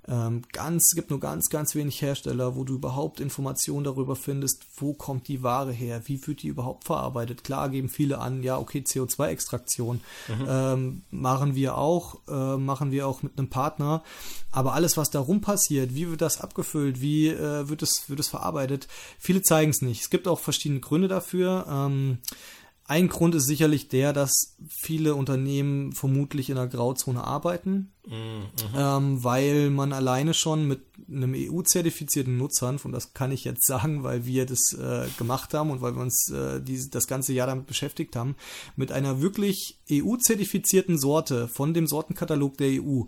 ähm, ganz, es gibt nur ganz, ganz wenig Hersteller, wo du überhaupt Informationen darüber findest, wo kommt die Ware her, wie wird die überhaupt verarbeitet. Klar geben viele an, ja, okay, CO2-Extraktion mhm. ähm, machen wir auch, äh, machen wir auch mit einem Partner. Aber alles, was darum passiert, wie wird das abgefüllt, wie äh, wird, es, wird es verarbeitet, viele zeigen es nicht. Es gibt auch verschiedene Gründe dafür. Ähm, ein Grund ist sicherlich der, dass viele Unternehmen vermutlich in der Grauzone arbeiten, mhm. ähm, weil man alleine schon mit einem EU-zertifizierten Nutzhanf, und das kann ich jetzt sagen, weil wir das äh, gemacht haben und weil wir uns äh, die, das ganze Jahr damit beschäftigt haben, mit einer wirklich EU-zertifizierten Sorte von dem Sortenkatalog der EU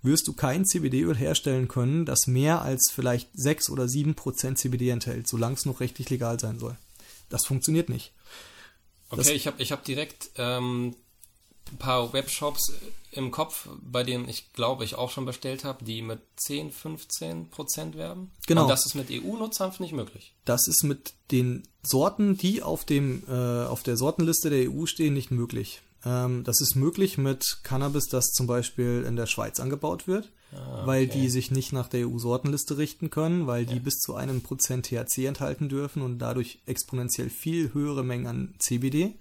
wirst du kein CBD-Öl herstellen können, das mehr als vielleicht 6 oder 7 Prozent CBD enthält, solange es noch rechtlich legal sein soll. Das funktioniert nicht. Okay, ich habe ich hab direkt ähm, ein paar Webshops im Kopf, bei denen ich glaube ich auch schon bestellt habe, die mit 10, 15 Prozent werben. Genau. Und das ist mit EU-Nutzhanf nicht möglich. Das ist mit den Sorten, die auf, dem, äh, auf der Sortenliste der EU stehen, nicht möglich. Ähm, das ist möglich mit Cannabis, das zum Beispiel in der Schweiz angebaut wird. Ah, okay. weil die sich nicht nach der EU-Sortenliste richten können, weil die ja. bis zu einem Prozent THC enthalten dürfen und dadurch exponentiell viel höhere Mengen an CBD.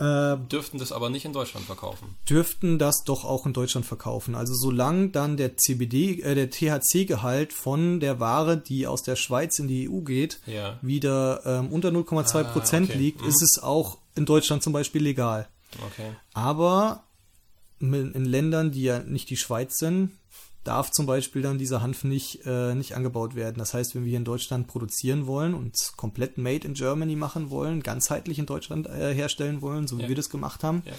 Äh, dürften das aber nicht in Deutschland verkaufen. Dürften das doch auch in Deutschland verkaufen. Also solange dann der CBD, äh, der THC-Gehalt von der Ware, die aus der Schweiz in die EU geht, ja. wieder ähm, unter 0,2 Prozent ah, okay. liegt, mhm. ist es auch in Deutschland zum Beispiel legal. Okay. Aber in Ländern, die ja nicht die Schweiz sind, darf zum Beispiel dann dieser Hanf nicht, äh, nicht angebaut werden. Das heißt, wenn wir hier in Deutschland produzieren wollen und komplett Made in Germany machen wollen, ganzheitlich in Deutschland äh, herstellen wollen, so wie ja. wir das gemacht haben, ja.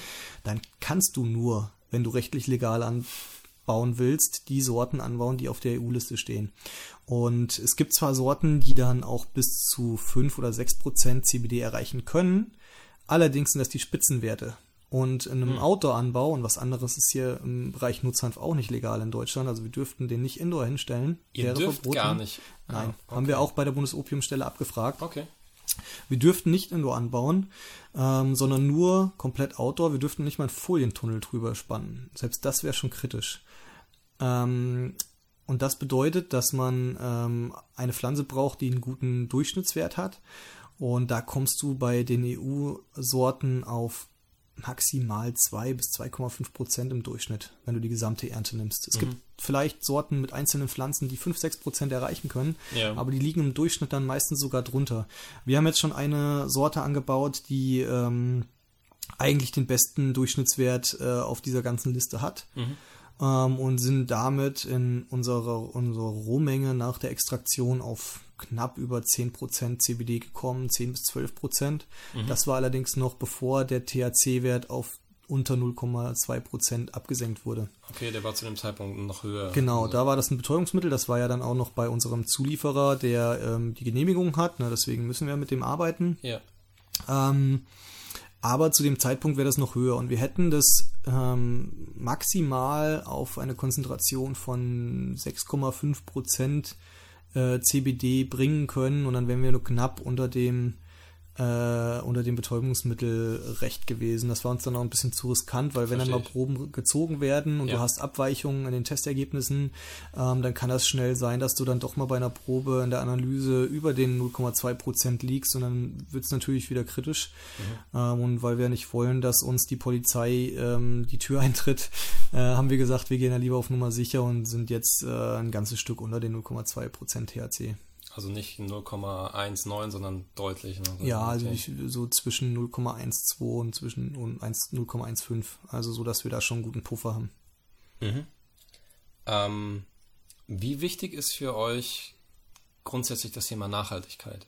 dann kannst du nur, wenn du rechtlich legal anbauen willst, die Sorten anbauen, die auf der EU-Liste stehen. Und es gibt zwar Sorten, die dann auch bis zu 5 oder 6 Prozent CBD erreichen können, allerdings sind das die Spitzenwerte. Und in einem hm. Outdoor-Anbau, und was anderes ist hier im Bereich Nutzhanf auch nicht legal in Deutschland, also wir dürften den nicht indoor hinstellen. Ihr wäre dürft verboten. gar nicht. Nein, ah, okay. haben wir auch bei der Bundesopiumstelle abgefragt. Okay. Wir dürften nicht indoor anbauen, ähm, sondern nur komplett outdoor. Wir dürften nicht mal einen Folientunnel drüber spannen. Selbst das wäre schon kritisch. Ähm, und das bedeutet, dass man ähm, eine Pflanze braucht, die einen guten Durchschnittswert hat. Und da kommst du bei den EU-Sorten auf maximal 2 bis 2,5 Prozent im Durchschnitt, wenn du die gesamte Ernte nimmst. Es mhm. gibt vielleicht Sorten mit einzelnen Pflanzen, die 5, 6 Prozent erreichen können, ja. aber die liegen im Durchschnitt dann meistens sogar drunter. Wir haben jetzt schon eine Sorte angebaut, die ähm, eigentlich den besten Durchschnittswert äh, auf dieser ganzen Liste hat. Mhm. Ähm, und sind damit in unserer, unserer Rohmenge nach der Extraktion auf knapp über 10% CBD gekommen, 10 bis 12%. Mhm. Das war allerdings noch bevor der THC-Wert auf unter 0,2 Prozent abgesenkt wurde. Okay, der war zu dem Zeitpunkt noch höher. Genau, also. da war das ein Betäubungsmittel. Das war ja dann auch noch bei unserem Zulieferer, der ähm, die Genehmigung hat. Ne, deswegen müssen wir mit dem arbeiten. Ja. Ähm, aber zu dem Zeitpunkt wäre das noch höher. Und wir hätten das ähm, maximal auf eine Konzentration von 6,5 Prozent äh, CBD bringen können. Und dann wären wir nur knapp unter dem äh, unter dem Betäubungsmittel recht gewesen. Das war uns dann auch ein bisschen zu riskant, weil wenn dann mal Proben gezogen werden und ja. du hast Abweichungen in den Testergebnissen, ähm, dann kann das schnell sein, dass du dann doch mal bei einer Probe in der Analyse über den 0,2 Prozent liegst und dann wird es natürlich wieder kritisch. Mhm. Ähm, und weil wir nicht wollen, dass uns die Polizei ähm, die Tür eintritt, äh, haben wir gesagt, wir gehen ja lieber auf Nummer sicher und sind jetzt äh, ein ganzes Stück unter den 0,2 Prozent THC. Also nicht 0,19, sondern deutlich. Ne? Ja, also nicht so zwischen 0,12 und zwischen 0,15. Also so, dass wir da schon einen guten Puffer haben. Mhm. Ähm, wie wichtig ist für euch grundsätzlich das Thema Nachhaltigkeit?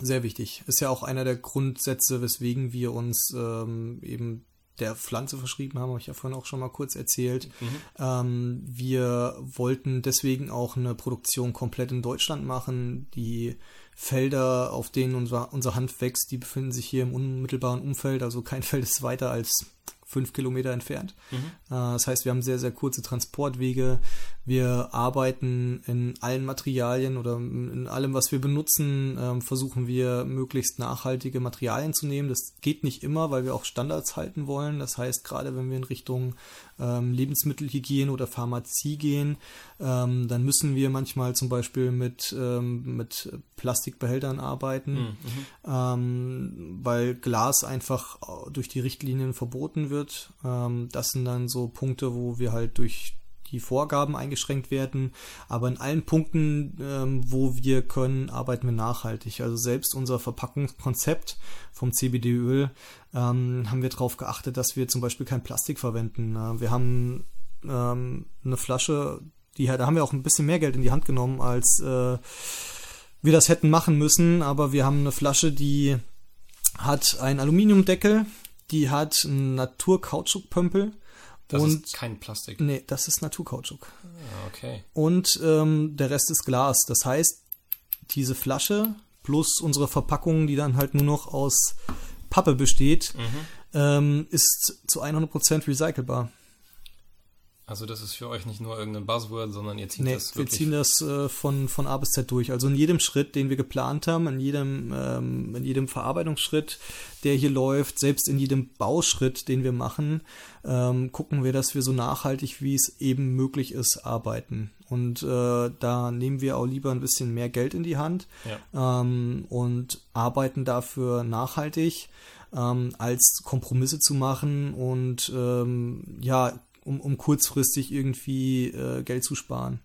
Sehr wichtig. Ist ja auch einer der Grundsätze, weswegen wir uns ähm, eben der Pflanze verschrieben haben, habe ich ja vorhin auch schon mal kurz erzählt. Mhm. Ähm, wir wollten deswegen auch eine Produktion komplett in Deutschland machen. Die Felder, auf denen unser, unser Hand wächst, die befinden sich hier im unmittelbaren Umfeld. Also kein Feld ist weiter als fünf Kilometer entfernt. Mhm. Äh, das heißt, wir haben sehr, sehr kurze Transportwege. Wir arbeiten in allen Materialien oder in allem, was wir benutzen, ähm, versuchen wir möglichst nachhaltige Materialien zu nehmen. Das geht nicht immer, weil wir auch Standards halten wollen. Das heißt, gerade wenn wir in Richtung ähm, Lebensmittelhygiene oder Pharmazie gehen, ähm, dann müssen wir manchmal zum Beispiel mit, mit Plastikbehältern arbeiten, mhm. ähm, weil Glas einfach durch die Richtlinien verboten wird. Das sind dann so Punkte, wo wir halt durch die Vorgaben eingeschränkt werden. Aber in allen Punkten, ähm, wo wir können, arbeiten wir nachhaltig. Also selbst unser Verpackungskonzept vom CBD-Öl ähm, haben wir darauf geachtet, dass wir zum Beispiel kein Plastik verwenden. Wir haben ähm, eine Flasche, die, da haben wir auch ein bisschen mehr Geld in die Hand genommen, als äh, wir das hätten machen müssen. Aber wir haben eine Flasche, die hat einen Aluminiumdeckel, die hat einen Naturkautschukpömpel das und, ist kein Plastik. Nee, das ist Naturkautschuk. Ah, okay. Und ähm, der Rest ist Glas. Das heißt, diese Flasche plus unsere Verpackung, die dann halt nur noch aus Pappe besteht, mhm. ähm, ist zu 100% recycelbar. Also das ist für euch nicht nur irgendein Buzzword, sondern ihr zieht nee, das wirklich... wir ziehen das äh, von, von A bis Z durch. Also in jedem Schritt, den wir geplant haben, in jedem, ähm, in jedem Verarbeitungsschritt, der hier läuft, selbst in jedem Bauschritt, den wir machen, ähm, gucken wir, dass wir so nachhaltig, wie es eben möglich ist, arbeiten. Und äh, da nehmen wir auch lieber ein bisschen mehr Geld in die Hand ja. ähm, und arbeiten dafür nachhaltig ähm, als Kompromisse zu machen und ähm, ja um, um kurzfristig irgendwie äh, Geld zu sparen.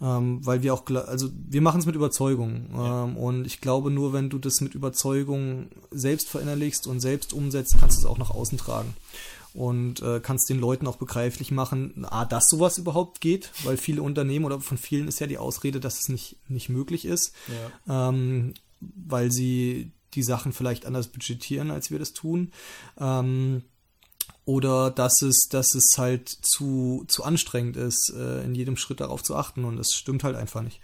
Ähm, weil wir auch, also wir machen es mit Überzeugung. Ja. Ähm, und ich glaube, nur wenn du das mit Überzeugung selbst verinnerlichst und selbst umsetzt, kannst du es auch nach außen tragen. Und äh, kannst den Leuten auch begreiflich machen, ah, dass sowas überhaupt geht, weil viele Unternehmen oder von vielen ist ja die Ausrede, dass es nicht, nicht möglich ist, ja. ähm, weil sie die Sachen vielleicht anders budgetieren, als wir das tun. Ähm, oder dass es, dass es halt zu, zu anstrengend ist, äh, in jedem Schritt darauf zu achten und das stimmt halt einfach nicht.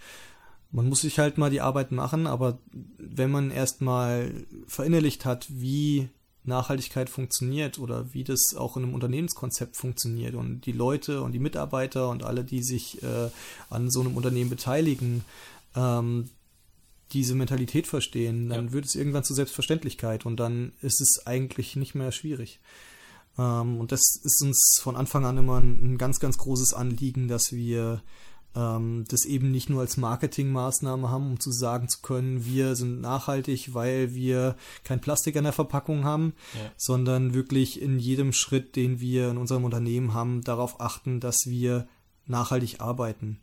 Man muss sich halt mal die Arbeit machen, aber wenn man erstmal verinnerlicht hat, wie Nachhaltigkeit funktioniert oder wie das auch in einem Unternehmenskonzept funktioniert und die Leute und die Mitarbeiter und alle, die sich äh, an so einem Unternehmen beteiligen, ähm, diese Mentalität verstehen, dann ja. wird es irgendwann zur Selbstverständlichkeit und dann ist es eigentlich nicht mehr schwierig. Ähm, und das ist uns von Anfang an immer ein, ein ganz, ganz großes Anliegen, dass wir ähm, das eben nicht nur als Marketingmaßnahme haben, um zu sagen zu können, wir sind nachhaltig, weil wir kein Plastik an der Verpackung haben, ja. sondern wirklich in jedem Schritt, den wir in unserem Unternehmen haben, darauf achten, dass wir nachhaltig arbeiten.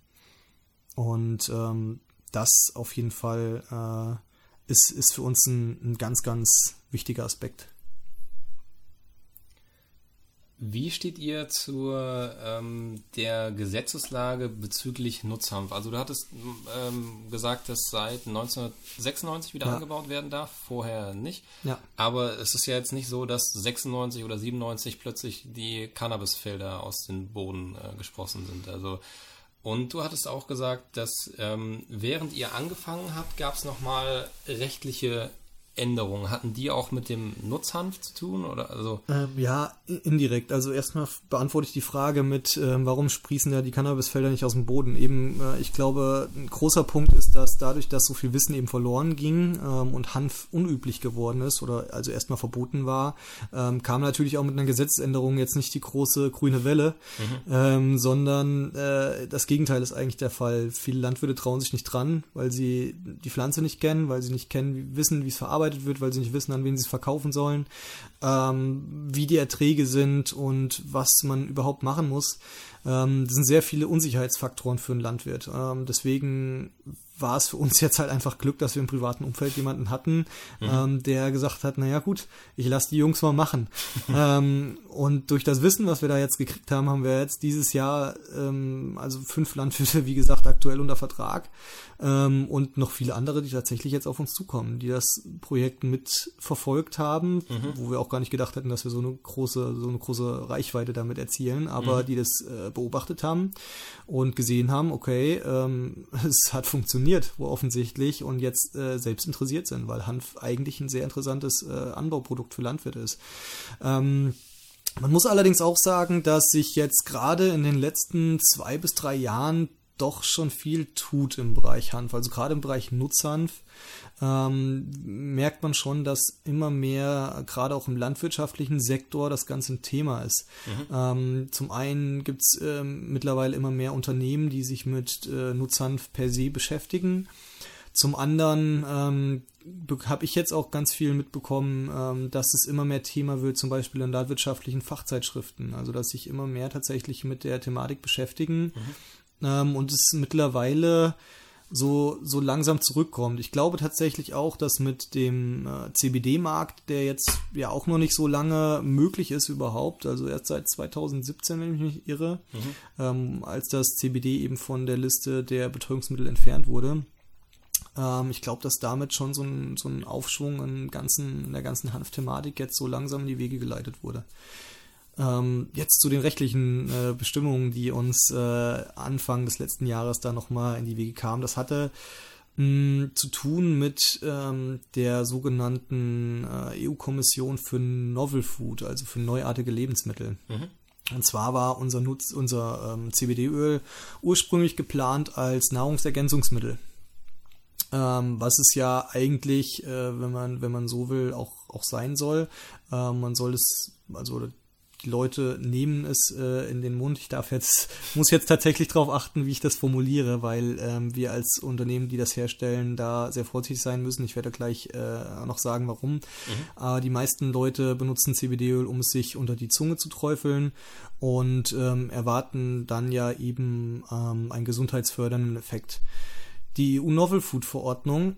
Und ähm, das auf jeden Fall äh, ist, ist für uns ein, ein ganz, ganz wichtiger Aspekt. Wie steht ihr zur ähm, der Gesetzeslage bezüglich Nutzhanf? Also du hattest ähm, gesagt, dass seit 1996 wieder ja. angebaut werden darf, vorher nicht. Ja. Aber es ist ja jetzt nicht so, dass 96 oder 97 plötzlich die Cannabisfelder aus dem Boden äh, gesprossen sind. Also und du hattest auch gesagt, dass ähm, während ihr angefangen habt, gab es nochmal rechtliche Änderungen, hatten die auch mit dem Nutzhanf zu tun? Oder also? Ähm, ja, indirekt. Also erstmal beantworte ich die Frage mit, ähm, warum sprießen ja die Cannabisfelder nicht aus dem Boden? Eben, äh, ich glaube, ein großer Punkt ist, dass dadurch, dass so viel Wissen eben verloren ging ähm, und Hanf unüblich geworden ist oder also erstmal verboten war, ähm, kam natürlich auch mit einer Gesetzesänderung jetzt nicht die große grüne Welle, mhm. Ähm, sondern äh, das Gegenteil ist eigentlich der Fall. Viele Landwirte trauen sich nicht dran, weil sie die Pflanze nicht kennen, weil sie nicht kennen, wissen, wie es verarbeitet verarbeitet wird, weil sie nicht wissen, an wen sie es verkaufen sollen, ähm, wie die Erträge sind und was man überhaupt machen muss. Ähm, das sind sehr viele Unsicherheitsfaktoren für einen Landwirt. Ähm, deswegen war es für uns jetzt halt einfach Glück, dass wir im privaten Umfeld jemanden hatten, mhm. ähm, der gesagt hat, naja gut, ich lasse die Jungs mal machen. ähm, und durch das Wissen, was wir da jetzt gekriegt haben, haben wir jetzt dieses Jahr ähm, also fünf Landwirte, wie gesagt, aktuell unter Vertrag ähm, und noch viele andere, die tatsächlich jetzt auf uns zukommen, die das Projekt mitverfolgt haben, mhm. wo wir auch gar nicht gedacht hätten, dass wir so eine große, so eine große Reichweite damit erzielen, aber mhm. die das äh, beobachtet haben und gesehen haben, okay, ähm, es hat funktioniert, wo offensichtlich und jetzt äh, selbst interessiert sind, weil Hanf eigentlich ein sehr interessantes äh, Anbauprodukt für Landwirte ist. Ähm, man muss allerdings auch sagen, dass sich jetzt gerade in den letzten zwei bis drei Jahren doch schon viel tut im Bereich Hanf. Also gerade im Bereich Nutzhanf ähm, merkt man schon, dass immer mehr, gerade auch im landwirtschaftlichen Sektor, das Ganze ein Thema ist. Mhm. Ähm, zum einen gibt es ähm, mittlerweile immer mehr Unternehmen, die sich mit äh, Nutzhanf per se beschäftigen. Zum anderen ähm, habe ich jetzt auch ganz viel mitbekommen, ähm, dass es immer mehr Thema wird, zum Beispiel in landwirtschaftlichen Fachzeitschriften. Also dass sich immer mehr tatsächlich mit der Thematik beschäftigen. Mhm ähm, und es mittlerweile so, so langsam zurückkommt. Ich glaube tatsächlich auch, dass mit dem äh, CBD-Markt, der jetzt ja auch noch nicht so lange möglich ist überhaupt, also erst seit 2017, wenn ich mich nicht irre, mhm. ähm, als das CBD eben von der Liste der Betäubungsmittel entfernt wurde. Ähm, ich glaube, dass damit schon so ein, so ein Aufschwung in, ganzen, in der ganzen Hanfthematik jetzt so langsam in die Wege geleitet wurde. Ähm, jetzt zu den rechtlichen äh, Bestimmungen, die uns äh, Anfang des letzten Jahres da nochmal in die Wege kamen. Das hatte mh, zu tun mit ähm, der sogenannten äh, EU-Kommission für Novel Food, also für neuartige Lebensmittel. Mhm. Und zwar war unser, Nutz, unser ähm, CBD-Öl ursprünglich geplant als Nahrungsergänzungsmittel. Ähm, was es ja eigentlich, äh, wenn man, wenn man so will, auch, auch sein soll. Ähm, man soll es, also die Leute nehmen es äh, in den Mund. Ich darf jetzt, muss jetzt tatsächlich darauf achten, wie ich das formuliere, weil ähm, wir als Unternehmen, die das herstellen, da sehr vorsichtig sein müssen. Ich werde gleich äh, noch sagen, warum. Mhm. Äh, die meisten Leute benutzen CBD-Öl, um es sich unter die Zunge zu träufeln und ähm, erwarten dann ja eben ähm, einen gesundheitsfördernden Effekt. Die EU-Novel Food Verordnung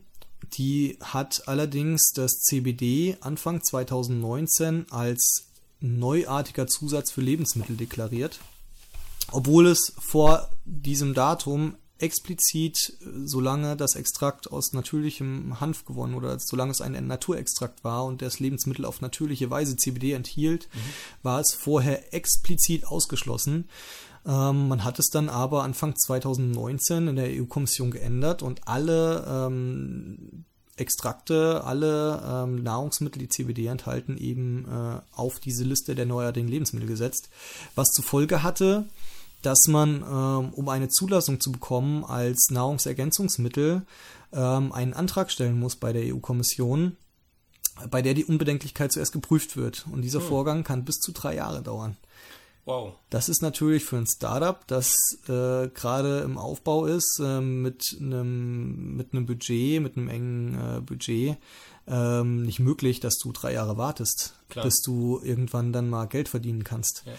die hat allerdings das CBD Anfang 2019 als neuartiger Zusatz für Lebensmittel deklariert, obwohl es vor diesem Datum explizit, solange das Extrakt aus natürlichem Hanf gewonnen oder solange es ein Naturextrakt war und das Lebensmittel auf natürliche Weise CBD enthielt, mhm. war es vorher explizit ausgeschlossen. Ähm, man hat es dann aber Anfang 2019 in der EU-Kommission geändert und alle ähm, Extrakte, alle ähm, Nahrungsmittel, die CBD enthalten, eben äh, auf diese Liste der neuartigen Lebensmittel gesetzt, was zur Folge hatte, dass man, ähm, um eine Zulassung zu bekommen als Nahrungsergänzungsmittel, ähm, einen Antrag stellen muss bei der EU-Kommission, bei der die Unbedenklichkeit zuerst geprüft wird. Und dieser hm. Vorgang kann bis zu drei Jahre dauern. Wow. Das ist natürlich für ein Startup, das äh, gerade im Aufbau ist, äh, mit einem mit einem Budget, mit einem engen äh, Budget, ähm, nicht möglich, dass du drei Jahre wartest, Klar. bis du irgendwann dann mal Geld verdienen kannst. Ja,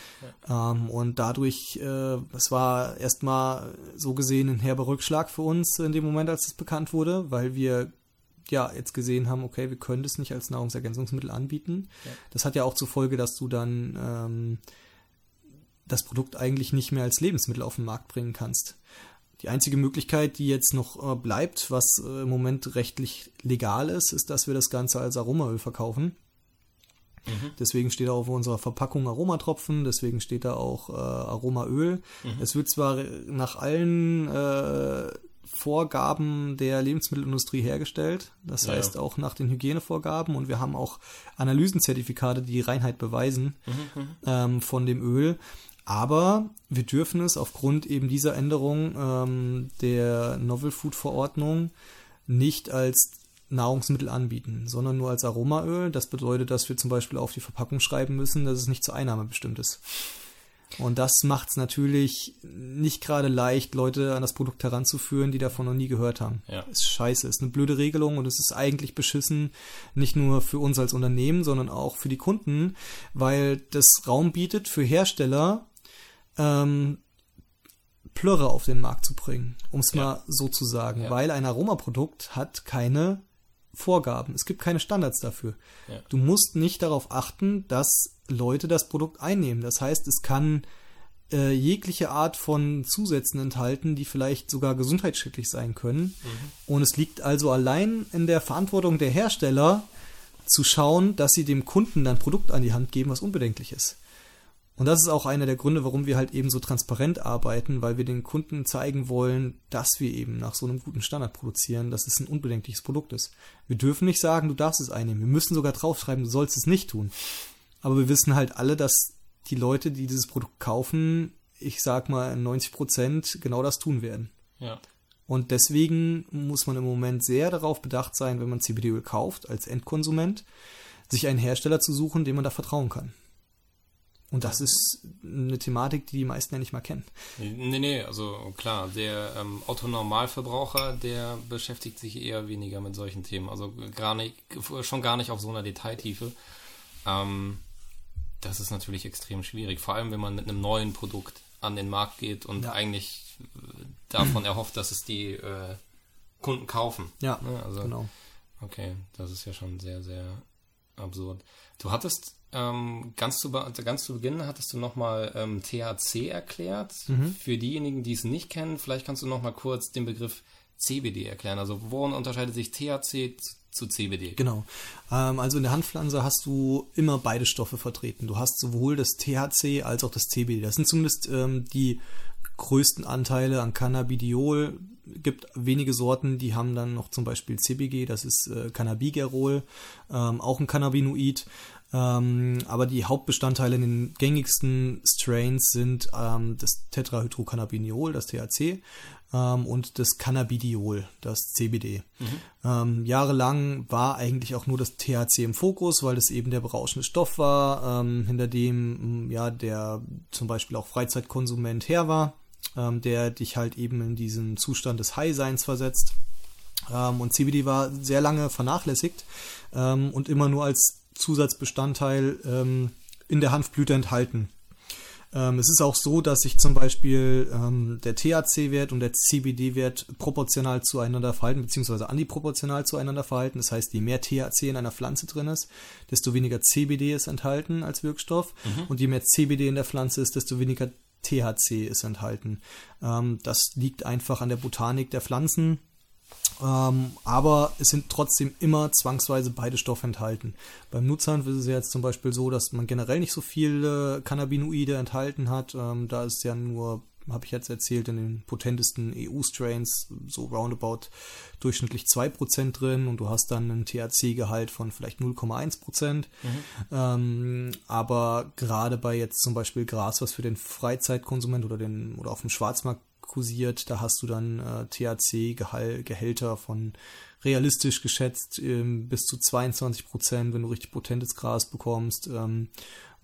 ja. Ähm, und dadurch, äh, es war erstmal so gesehen ein herber Rückschlag für uns in dem Moment, als es bekannt wurde, weil wir ja jetzt gesehen haben, okay, wir können das nicht als Nahrungsergänzungsmittel anbieten. Ja. Das hat ja auch zur Folge, dass du dann ähm, das Produkt eigentlich nicht mehr als Lebensmittel auf den Markt bringen kannst. Die einzige Möglichkeit, die jetzt noch äh, bleibt, was äh, im Moment rechtlich legal ist, ist, dass wir das Ganze als Aromaöl verkaufen. Mhm. Deswegen steht da auf unserer Verpackung Aromatropfen, deswegen steht da auch äh, Aromaöl. Mhm. Es wird zwar nach allen äh, Vorgaben der Lebensmittelindustrie hergestellt, das ja. heißt auch nach den Hygienevorgaben und wir haben auch Analysenzertifikate, die die Reinheit beweisen mhm. mhm. ähm, von dem Öl. Aber wir dürfen es aufgrund eben dieser Änderung ähm, der Novel Food Verordnung nicht als Nahrungsmittel anbieten, sondern nur als Aromaöl. Das bedeutet, dass wir zum Beispiel auf die Verpackung schreiben müssen, dass es nicht zur Einnahme bestimmt ist. Und das macht es natürlich nicht gerade leicht, Leute an das Produkt heranzuführen, die davon noch nie gehört haben. Ja. Ist scheiße, ist eine blöde Regelung und es ist eigentlich beschissen, nicht nur für uns als Unternehmen, sondern auch für die Kunden, weil das Raum bietet für Hersteller, ähm, Plörre auf den Markt zu bringen, um es ja. mal so zu sagen, ja. weil ein Aromaprodukt hat keine Vorgaben. Es gibt keine Standards dafür. Ja. Du musst nicht darauf achten, dass Leute das Produkt einnehmen. Das heißt, es kann äh, jegliche Art von Zusätzen enthalten, die vielleicht sogar gesundheitsschädlich sein können. Mhm. Und es liegt also allein in der Verantwortung der Hersteller, zu schauen, dass sie dem Kunden dann Produkt an die Hand geben, was unbedenklich ist. Und das ist auch einer der Gründe, warum wir halt eben so transparent arbeiten, weil wir den Kunden zeigen wollen, dass wir eben nach so einem guten Standard produzieren, dass es ein unbedenkliches Produkt ist. Wir dürfen nicht sagen, du darfst es einnehmen. Wir müssen sogar draufschreiben, du sollst es nicht tun. Aber wir wissen halt alle, dass die Leute, die dieses Produkt kaufen, ich sag mal 90 Prozent genau das tun werden. Ja. Und deswegen muss man im Moment sehr darauf bedacht sein, wenn man CBD-Öl kauft, als Endkonsument, sich einen Hersteller zu suchen, dem man da vertrauen kann. Und das ist eine Thematik, die die meisten ja nicht mal kennen. Nee, nee, also klar, der ähm, Autonormalverbraucher, der beschäftigt sich eher weniger mit solchen Themen. Also gar nicht, schon gar nicht auf so einer Detailtiefe. Ähm, das ist natürlich extrem schwierig, vor allem wenn man mit einem neuen Produkt an den Markt geht und ja. eigentlich äh, davon erhofft, dass es die äh, Kunden kaufen. Ja, ne? also, genau. Okay, das ist ja schon sehr, sehr absurd. Du hattest ähm, ganz, zu, ganz zu Beginn hattest du nochmal ähm, THC erklärt. Mhm. Für diejenigen, die es nicht kennen, vielleicht kannst du nochmal kurz den Begriff CBD erklären. Also worin unterscheidet sich THC zu CBD? Genau. Ähm, also in der Hanfpflanze hast du immer beide Stoffe vertreten. Du hast sowohl das THC als auch das CBD. Das sind zumindest ähm, die größten Anteile an Cannabidiol. Gibt wenige Sorten, die haben dann noch zum Beispiel CBG, das ist äh, Cannabigerol, ähm, auch ein Cannabinoid. Ähm, aber die Hauptbestandteile in den gängigsten Strains sind ähm, das Tetrahydrocannabinol, das THC, ähm, und das Cannabidiol, das CBD. Mhm. Ähm, jahrelang war eigentlich auch nur das THC im Fokus, weil das eben der berauschende Stoff war, ähm, hinter dem ja der zum Beispiel auch Freizeitkonsument her war, ähm, der dich halt eben in diesen Zustand des High-Seins versetzt. und CBD war sehr lange vernachlässigt und immer nur als Zusatzbestandteil ähm, in der Hanfblüte enthalten. Ähm, es ist auch so, dass sich zum Beispiel ähm, der THC-Wert und der CBD-Wert proportional zueinander verhalten, beziehungsweise antiproportional zueinander verhalten. Das heißt, je mehr THC in einer Pflanze drin ist, desto weniger CBD ist enthalten als Wirkstoff. Mhm. Und je mehr CBD in der Pflanze ist, desto weniger THC ist enthalten. Ähm, das liegt einfach an der Botanik der Pflanzen ähm, aber es sind trotzdem immer zwangsweise beide Stoffe enthalten. Beim Nutzhanf ist es jetzt zum Beispiel so, dass man generell nicht so viele Cannabinoide enthalten hat. Ähm, da ist ja nur, habe ich jetzt erzählt, in den potentesten EU-Strains so roundabout durchschnittlich 2% drin und du hast dann einen THC-Gehalt von vielleicht 0,1%. Mhm. Ähm, aber gerade bei jetzt zum Beispiel Gras, was für den Freizeitkonsument oder den oder auf dem Schwarzmarkt kursiert. Da hast du dann äh, THC-Gehälter von realistisch geschätzt ähm, bis zu 22 Prozent, wenn du richtig potentes Gras bekommst. Ähm,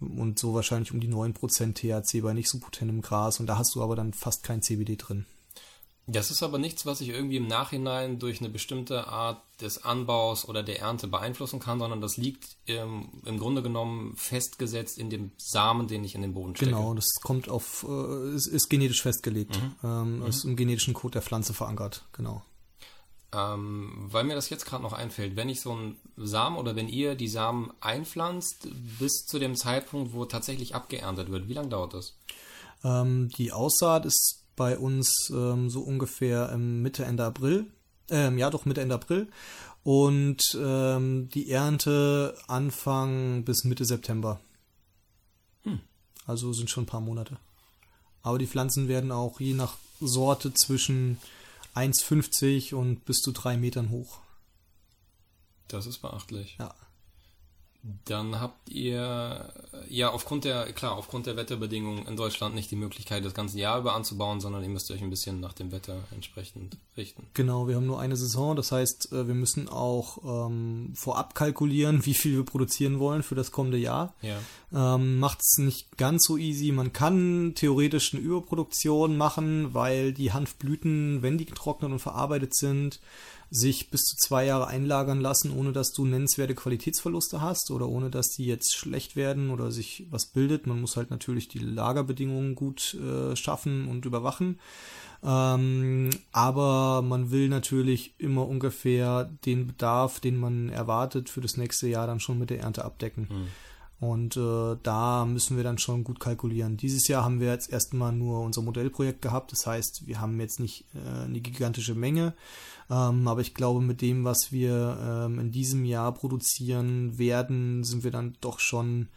und so wahrscheinlich um die 9 Prozent THC bei nicht so potentem Gras. Und da hast du aber dann fast kein CBD drin. Das ist aber nichts, was ich irgendwie im Nachhinein durch eine bestimmte Art des Anbaus oder der Ernte beeinflussen kann, sondern das liegt ähm, im Grunde genommen festgesetzt in dem Samen, den ich in den Boden stecke. Genau, das kommt auf, äh, ist, ist genetisch festgelegt, mhm. Ähm, mhm. ist im genetischen Code der Pflanze verankert, genau. Ähm, weil mir das jetzt gerade noch einfällt, wenn ich so einen Samen oder wenn ihr die Samen einpflanzt, bis zu dem Zeitpunkt, wo tatsächlich abgeerntet wird, wie lange dauert das? Ähm, die Aussaat ist bei uns ähm, so ungefähr Mitte, Ende April. Ähm, ja, doch Mitte, Ende April. Und ähm, die Ernte Anfang bis Mitte September. Hm. Also sind schon ein paar Monate. Aber die Pflanzen werden auch je nach Sorte zwischen 1,50 und bis zu drei Metern hoch. Das ist beachtlich. Ja. Dann habt ihr ja aufgrund der, klar, aufgrund der Wetterbedingungen in Deutschland nicht die Möglichkeit, das ganze Jahr über anzubauen, sondern ihr müsst euch ein bisschen nach dem Wetter entsprechend richten. Genau, wir haben nur eine Saison, das heißt, äh, wir müssen auch ähm, vorab kalkulieren, wie viel wir produzieren wollen für das kommende Jahr. Ja. Ähm, Macht es nicht ganz so easy. Man kann theoretisch eine Überproduktion machen, weil die Hanfblüten, wenn die getrocknet und verarbeitet sind, sich bis zu zwei Jahre einlagern lassen, ohne dass du nennenswerte Qualitätsverluste hast oder ohne dass die jetzt schlecht werden oder sich was bildet. Man muss halt natürlich die Lagerbedingungen gut äh, schaffen und überwachen. Ähm, aber man will natürlich immer ungefähr den Bedarf, den man erwartet, für das nächste Jahr dann schon mit der Ernte abdecken. Hm. Und äh, da müssen wir dann schon gut kalkulieren. Dieses Jahr haben wir jetzt erstmal nur unser Modellprojekt gehabt. Das heißt, wir haben jetzt nicht äh, eine gigantische Menge. Ähm, aber ich glaube, mit dem, was wir ähm, in diesem Jahr produzieren werden, sind wir dann doch schon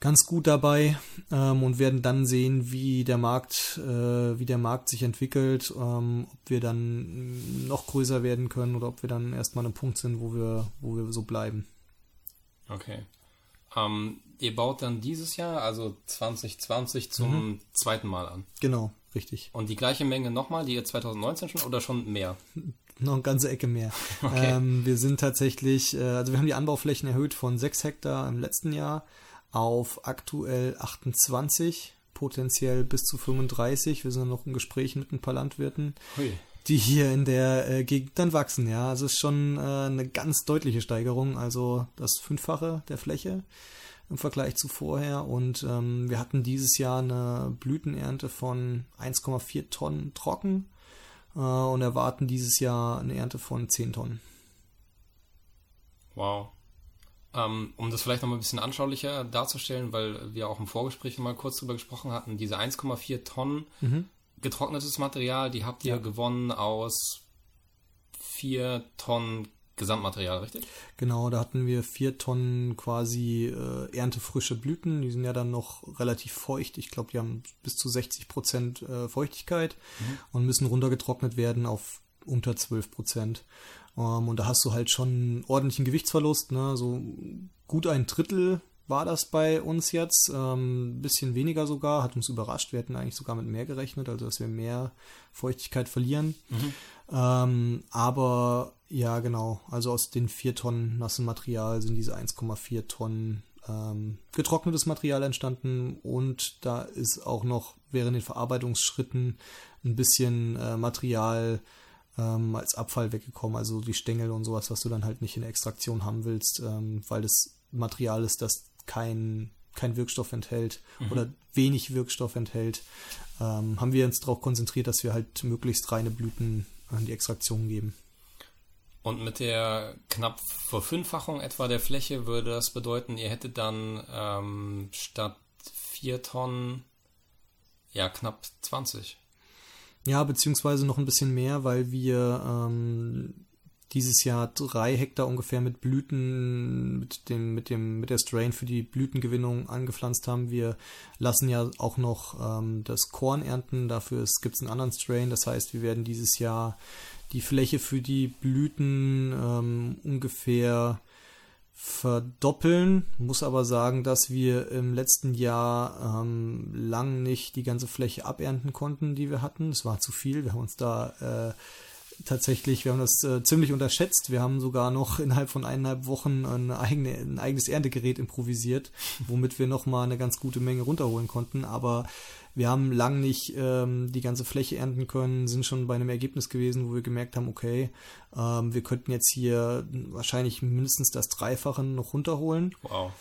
ganz gut dabei ähm, und werden dann sehen, wie der Markt, äh, wie der Markt sich entwickelt, ähm, ob wir dann noch größer werden können oder ob wir dann erstmal an einem Punkt sind, wo wir, wo wir so bleiben. Okay. Ähm, ihr baut dann dieses Jahr, also 2020, zum mhm. zweiten Mal an. Genau, richtig. Und die gleiche Menge nochmal, die ihr 2019 schon oder schon mehr? Noch eine ganze Ecke mehr. Okay. Ähm, wir sind tatsächlich, äh, also wir haben die Anbauflächen erhöht von 6 Hektar im letzten Jahr auf aktuell 28, potenziell bis zu 35. Wir sind noch im Gespräch mit ein paar Landwirten. Hui die hier in der äh, Gegend dann wachsen. Ja, also es ist schon äh, eine ganz deutliche Steigerung, also das Fünffache der Fläche im Vergleich zu vorher. Und ähm, wir hatten dieses Jahr eine Blütenernte von 1,4 Tonnen trocken äh, und erwarten dieses Jahr eine Ernte von 10 Tonnen. Wow. Ähm, um das vielleicht noch mal ein bisschen anschaulicher darzustellen, weil wir auch im Vorgespräch mal kurz drüber gesprochen hatten, diese 1,4 Tonnen Mhm. Getrocknetes Material, die habt ihr Ja. gewonnen aus 4 Tonnen Gesamtmaterial, richtig? Genau, da hatten wir vier Tonnen quasi äh, erntefrische Blüten. Die sind ja dann noch relativ feucht. Ich glaube, die haben bis zu 60 Prozent äh, Feuchtigkeit und müssen runtergetrocknet werden auf unter 12 Prozent. Ähm, und da hast du halt schon einen ordentlichen Gewichtsverlust. Ne? So gut ein Drittel war das bei uns jetzt. Ähm, bisschen weniger sogar, hat uns überrascht. Wir hätten eigentlich sogar mit mehr gerechnet, also dass wir mehr Feuchtigkeit verlieren. Ähm, aber ja, genau. Also aus den vier Tonnen nassen Material sind diese 1,4 Tonnen ähm, getrocknetes Material entstanden und da ist auch noch während den Verarbeitungsschritten ein bisschen äh, Material ähm, als Abfall weggekommen, also die Stängel und sowas, was du dann halt nicht in der Extraktion haben willst, ähm, weil das Material ist, das kein, kein Wirkstoff enthält oder wenig Wirkstoff enthält, ähm, haben wir uns darauf konzentriert, dass wir halt möglichst reine Blüten an die Extraktion geben. Und mit der knapp Verfünffachung etwa der Fläche würde das bedeuten, ihr hättet dann ähm, statt 4 Tonnen ja knapp 20. Ja, beziehungsweise noch ein bisschen mehr, weil wir ähm, dieses Jahr drei Hektar ungefähr mit Blüten, mit dem, mit dem, mit der Strain für die Blütengewinnung angepflanzt haben. Wir lassen ja auch noch ähm, das Korn ernten, dafür gibt es einen anderen Strain. Das heißt, wir werden dieses Jahr die Fläche für die Blüten ähm, ungefähr verdoppeln. Muss aber sagen, dass wir im letzten Jahr ähm, lang nicht die ganze Fläche abernten konnten, die wir hatten. Es war zu viel. Wir haben uns da äh, tatsächlich, wir haben das äh, ziemlich unterschätzt. Wir haben sogar noch innerhalb von eineinhalb Wochen eine eigene, ein eigenes Erntegerät improvisiert, womit wir nochmal eine ganz gute Menge runterholen konnten. Aber wir haben lang nicht ähm, die ganze Fläche ernten können, sind schon bei einem Ergebnis gewesen, wo wir gemerkt haben, okay, ähm, wir könnten jetzt hier wahrscheinlich mindestens das Dreifache noch runterholen. Wow.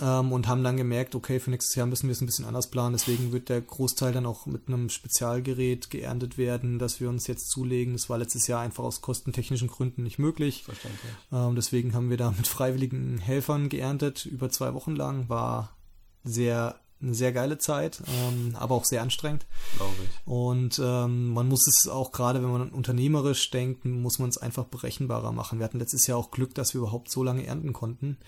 Ähm, und haben dann gemerkt, okay, für nächstes Jahr müssen wir es ein bisschen anders planen. Deswegen wird der Großteil dann auch mit einem Spezialgerät geerntet werden, das wir uns jetzt zulegen. Das war letztes Jahr einfach aus kostentechnischen Gründen nicht möglich. Verständlich. Ähm, deswegen haben wir da mit freiwilligen Helfern geerntet, über zwei Wochen lang. War sehr eine sehr geile Zeit, ähm, aber auch sehr anstrengend. Glaube ich. Und ähm, man muss es auch gerade, wenn man unternehmerisch denkt, muss man es einfach berechenbarer machen. Wir hatten letztes Jahr auch Glück, dass wir überhaupt so lange ernten konnten,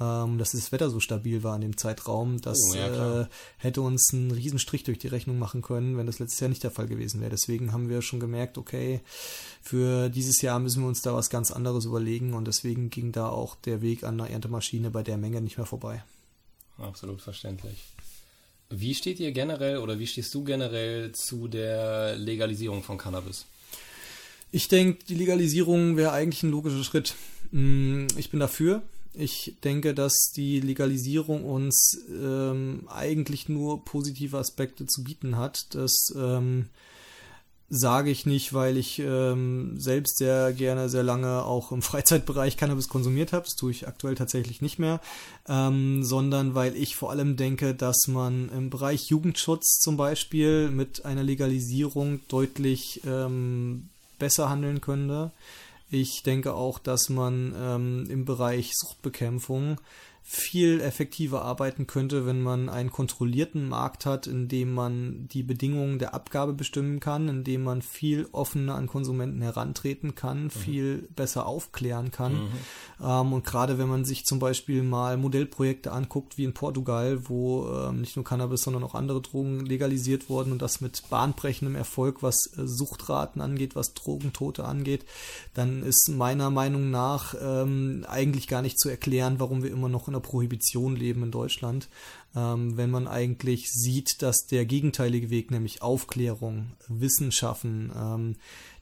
ähm, dass das Wetter so stabil war in dem Zeitraum. Das Oh, ja, äh, hätte uns einen riesen Strich durch die Rechnung machen können, wenn das letztes Jahr nicht der Fall gewesen wäre. Deswegen haben wir schon gemerkt, okay, für dieses Jahr müssen wir uns da was ganz anderes überlegen und deswegen ging da auch der Weg an einer Erntemaschine bei der Menge nicht mehr vorbei. Absolut verständlich. Wie steht ihr generell oder wie stehst du generell zu der Legalisierung von Cannabis? Ich denke, die Legalisierung wäre eigentlich ein logischer Schritt. Mm, Ich bin dafür. Ich denke, dass die Legalisierung uns ähm, eigentlich nur positive Aspekte zu bieten hat. Das ähm, sage ich nicht, weil ich ähm, selbst sehr gerne, sehr lange auch im Freizeitbereich Cannabis konsumiert habe. Das tue ich aktuell tatsächlich nicht mehr, ähm, sondern weil ich vor allem denke, dass man im Bereich Jugendschutz zum Beispiel mit einer Legalisierung deutlich ähm, besser handeln könnte. Ich denke auch, dass man ähm, im Bereich Suchtbekämpfung viel effektiver arbeiten könnte, wenn man einen kontrollierten Markt hat, in dem man die Bedingungen der Abgabe bestimmen kann, in dem man viel offener an Konsumenten herantreten kann, viel besser aufklären kann. Ähm, und gerade wenn man sich zum Beispiel mal Modellprojekte anguckt, wie in Portugal, wo ähm, nicht nur Cannabis, sondern auch andere Drogen legalisiert wurden und das mit bahnbrechendem Erfolg, was äh, Suchtraten angeht, was Drogentote angeht, dann ist meiner Meinung nach ähm, eigentlich gar nicht zu erklären, warum wir immer noch in der Prohibition leben in Deutschland, ähm, wenn man eigentlich sieht, dass der gegenteilige Weg, nämlich Aufklärung, Wissen schaffen, ähm,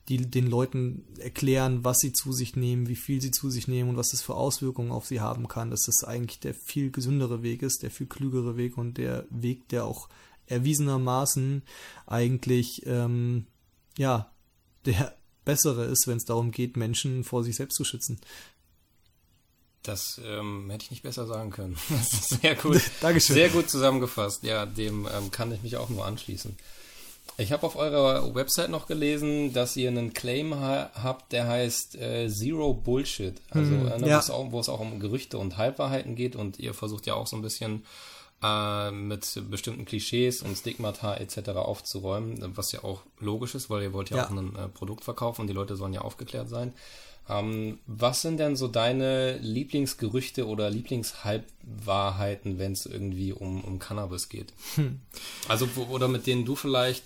die den Leuten erklären, was sie zu sich nehmen, wie viel sie zu sich nehmen und was das für Auswirkungen auf sie haben kann, dass das eigentlich der viel gesündere Weg ist, der viel klügere Weg und der Weg, der auch erwiesenermaßen eigentlich ähm, ja der bessere ist, wenn es darum geht, Menschen vor sich selbst zu schützen. Das ähm, hätte ich nicht besser sagen können. Das ist sehr gut. Dankeschön. Sehr gut zusammengefasst. Ja, dem ähm, kann ich mich auch nur anschließen. Ich habe auf eurer Website noch gelesen, dass ihr einen Claim ha habt, der heißt äh, Zero Bullshit. Also Mhm, äh, ne, ja. wo, es auch, wo es auch um Gerüchte und Halbwahrheiten geht und ihr versucht ja auch so ein bisschen äh, mit bestimmten Klischees und Stigmata etc. aufzuräumen, was ja auch logisch ist, weil ihr wollt ja, Ja. auch ein äh, Produkt verkaufen und die Leute sollen ja aufgeklärt sein. Ähm, was sind denn so deine Lieblingsgerüchte oder Lieblingshalbwahrheiten, wenn es irgendwie um, um Cannabis geht? Also, wo, oder mit denen du vielleicht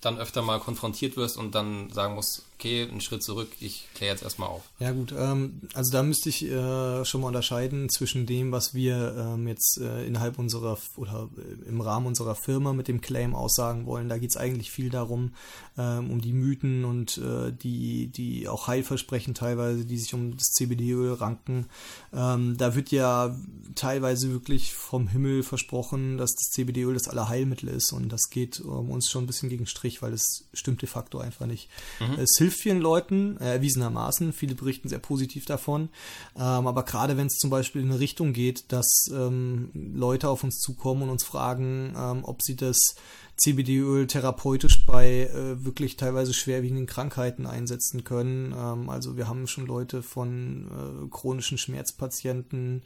dann öfter mal konfrontiert wirst und dann sagen musst, okay, einen Schritt zurück, ich kläre jetzt erstmal auf. Ja gut, ähm, also da müsste ich äh, schon mal unterscheiden zwischen dem, was wir ähm, jetzt äh, innerhalb unserer oder äh, im Rahmen unserer Firma mit dem Claim aussagen wollen. Da geht es eigentlich viel darum, ähm, um die Mythen und äh, die, die auch Heilversprechen teilweise, die sich um das CBD-Öl ranken. Ähm, da wird ja teilweise wirklich vom Himmel versprochen, dass das CBD-Öl das Allerheilmittel ist und das geht ähm, uns schon ein bisschen gegen Strich, weil es stimmt de facto einfach nicht. Es hilft vielen Leuten, äh, erwiesenermaßen, viele berichten sehr positiv davon, ähm, aber gerade wenn es zum Beispiel in eine Richtung geht, dass ähm, Leute auf uns zukommen und uns fragen, ähm, ob sie das CBD-Öl therapeutisch bei äh, wirklich teilweise schwerwiegenden Krankheiten einsetzen können. Ähm, also wir haben schon Leute von äh, chronischen Schmerzpatienten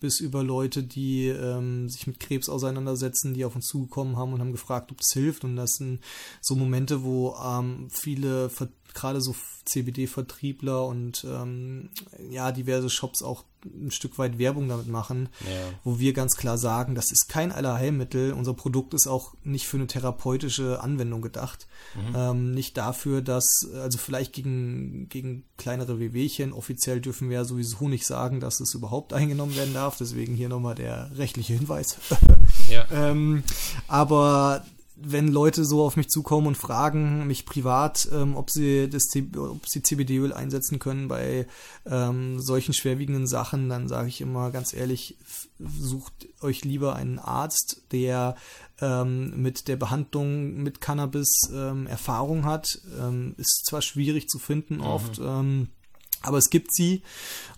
bis über Leute, die ähm, sich mit Krebs auseinandersetzen, die auf uns zugekommen haben und haben gefragt, ob das hilft. Und das sind so Momente, wo ähm, viele, ver- gerade so CBD-Vertriebler und ähm, ja, diverse Shops auch ein Stück weit Werbung damit machen, Ja. wo wir ganz klar sagen, das ist kein Allerheilmittel. Unser Produkt ist auch nicht für eine therapeutische Anwendung gedacht. Ähm, nicht dafür, dass, also vielleicht gegen, gegen kleinere Wehwehchen, offiziell dürfen wir ja sowieso nicht sagen, dass es überhaupt eingenommen werden darf. Deswegen hier nochmal der rechtliche Hinweis. Ja. ähm, aber wenn Leute so auf mich zukommen und fragen mich privat, ähm, ob sie das ob sie CBD-Öl einsetzen können bei ähm, solchen schwerwiegenden Sachen, dann sage ich immer ganz ehrlich, sucht euch lieber einen Arzt, der ähm, mit der Behandlung mit Cannabis ähm, Erfahrung hat. Ähm, ist zwar schwierig zu finden oft. Ähm, Aber es gibt sie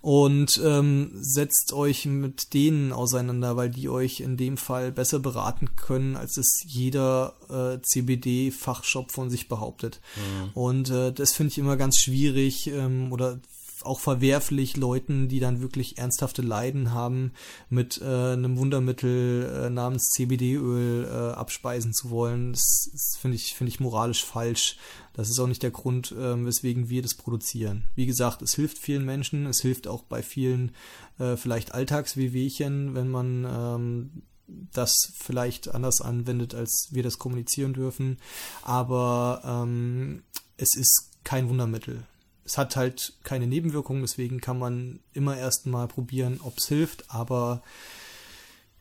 und ähm, setzt euch mit denen auseinander, weil die euch in dem Fall besser beraten können, als es jeder äh, CBD-Fachshop von sich behauptet. Mhm. Und äh, das finde ich immer ganz schwierig ähm, oder auch verwerflich Leuten, die dann wirklich ernsthafte Leiden haben, mit äh, einem Wundermittel äh, namens CBD-Öl äh, abspeisen zu wollen. Das, das finde ich, finde ich moralisch falsch. Das ist auch nicht der Grund, äh, weswegen wir das produzieren. Wie gesagt, es hilft vielen Menschen, es hilft auch bei vielen äh, vielleicht Alltagswehwehchen, wenn man ähm, das vielleicht anders anwendet, als wir das kommunizieren dürfen. Aber ähm, es ist kein Wundermittel es hat halt keine Nebenwirkungen, deswegen kann man immer erst mal probieren, ob es hilft, aber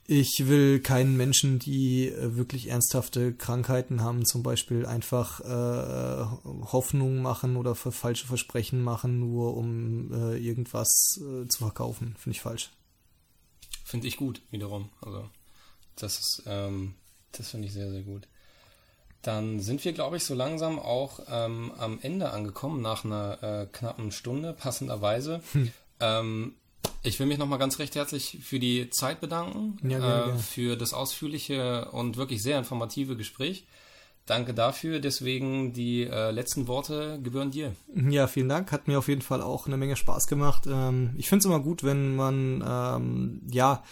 ich will keinen Menschen, die äh, wirklich ernsthafte Krankheiten haben, zum Beispiel einfach äh, Hoffnung machen oder falsche Versprechen machen, nur um äh, irgendwas äh, zu verkaufen. Finde ich falsch. Finde ich gut, wiederum. Also, das ist, ähm, das finde ich sehr, sehr gut. Dann sind wir, glaube ich, so langsam auch ähm, am Ende angekommen, nach einer äh, knappen Stunde, passenderweise. Hm. Ähm, ich will mich nochmal ganz recht herzlich für die Zeit bedanken, ja, äh, für das ausführliche und wirklich sehr informative Gespräch. Danke dafür. Deswegen die äh, letzten Worte gebühren dir. Ja, vielen Dank. Hat mir auf jeden Fall auch eine Menge Spaß gemacht. Ähm, ich finde es immer gut, wenn man ähm, ja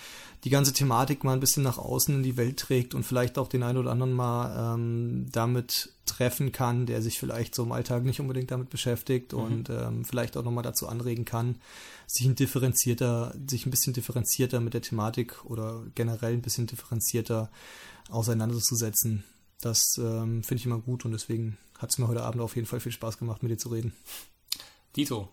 die ganze Thematik mal ein bisschen nach außen in die Welt trägt und vielleicht auch den einen oder anderen mal ähm, damit treffen kann, der sich vielleicht so im Alltag nicht unbedingt damit beschäftigt mhm. und ähm, vielleicht auch nochmal dazu anregen kann, sich ein differenzierter, sich ein bisschen differenzierter mit der Thematik oder generell ein bisschen differenzierter auseinanderzusetzen. Das ähm, finde ich immer gut und deswegen hat es mir heute Abend auf jeden Fall viel Spaß gemacht, mit dir zu reden. Dito,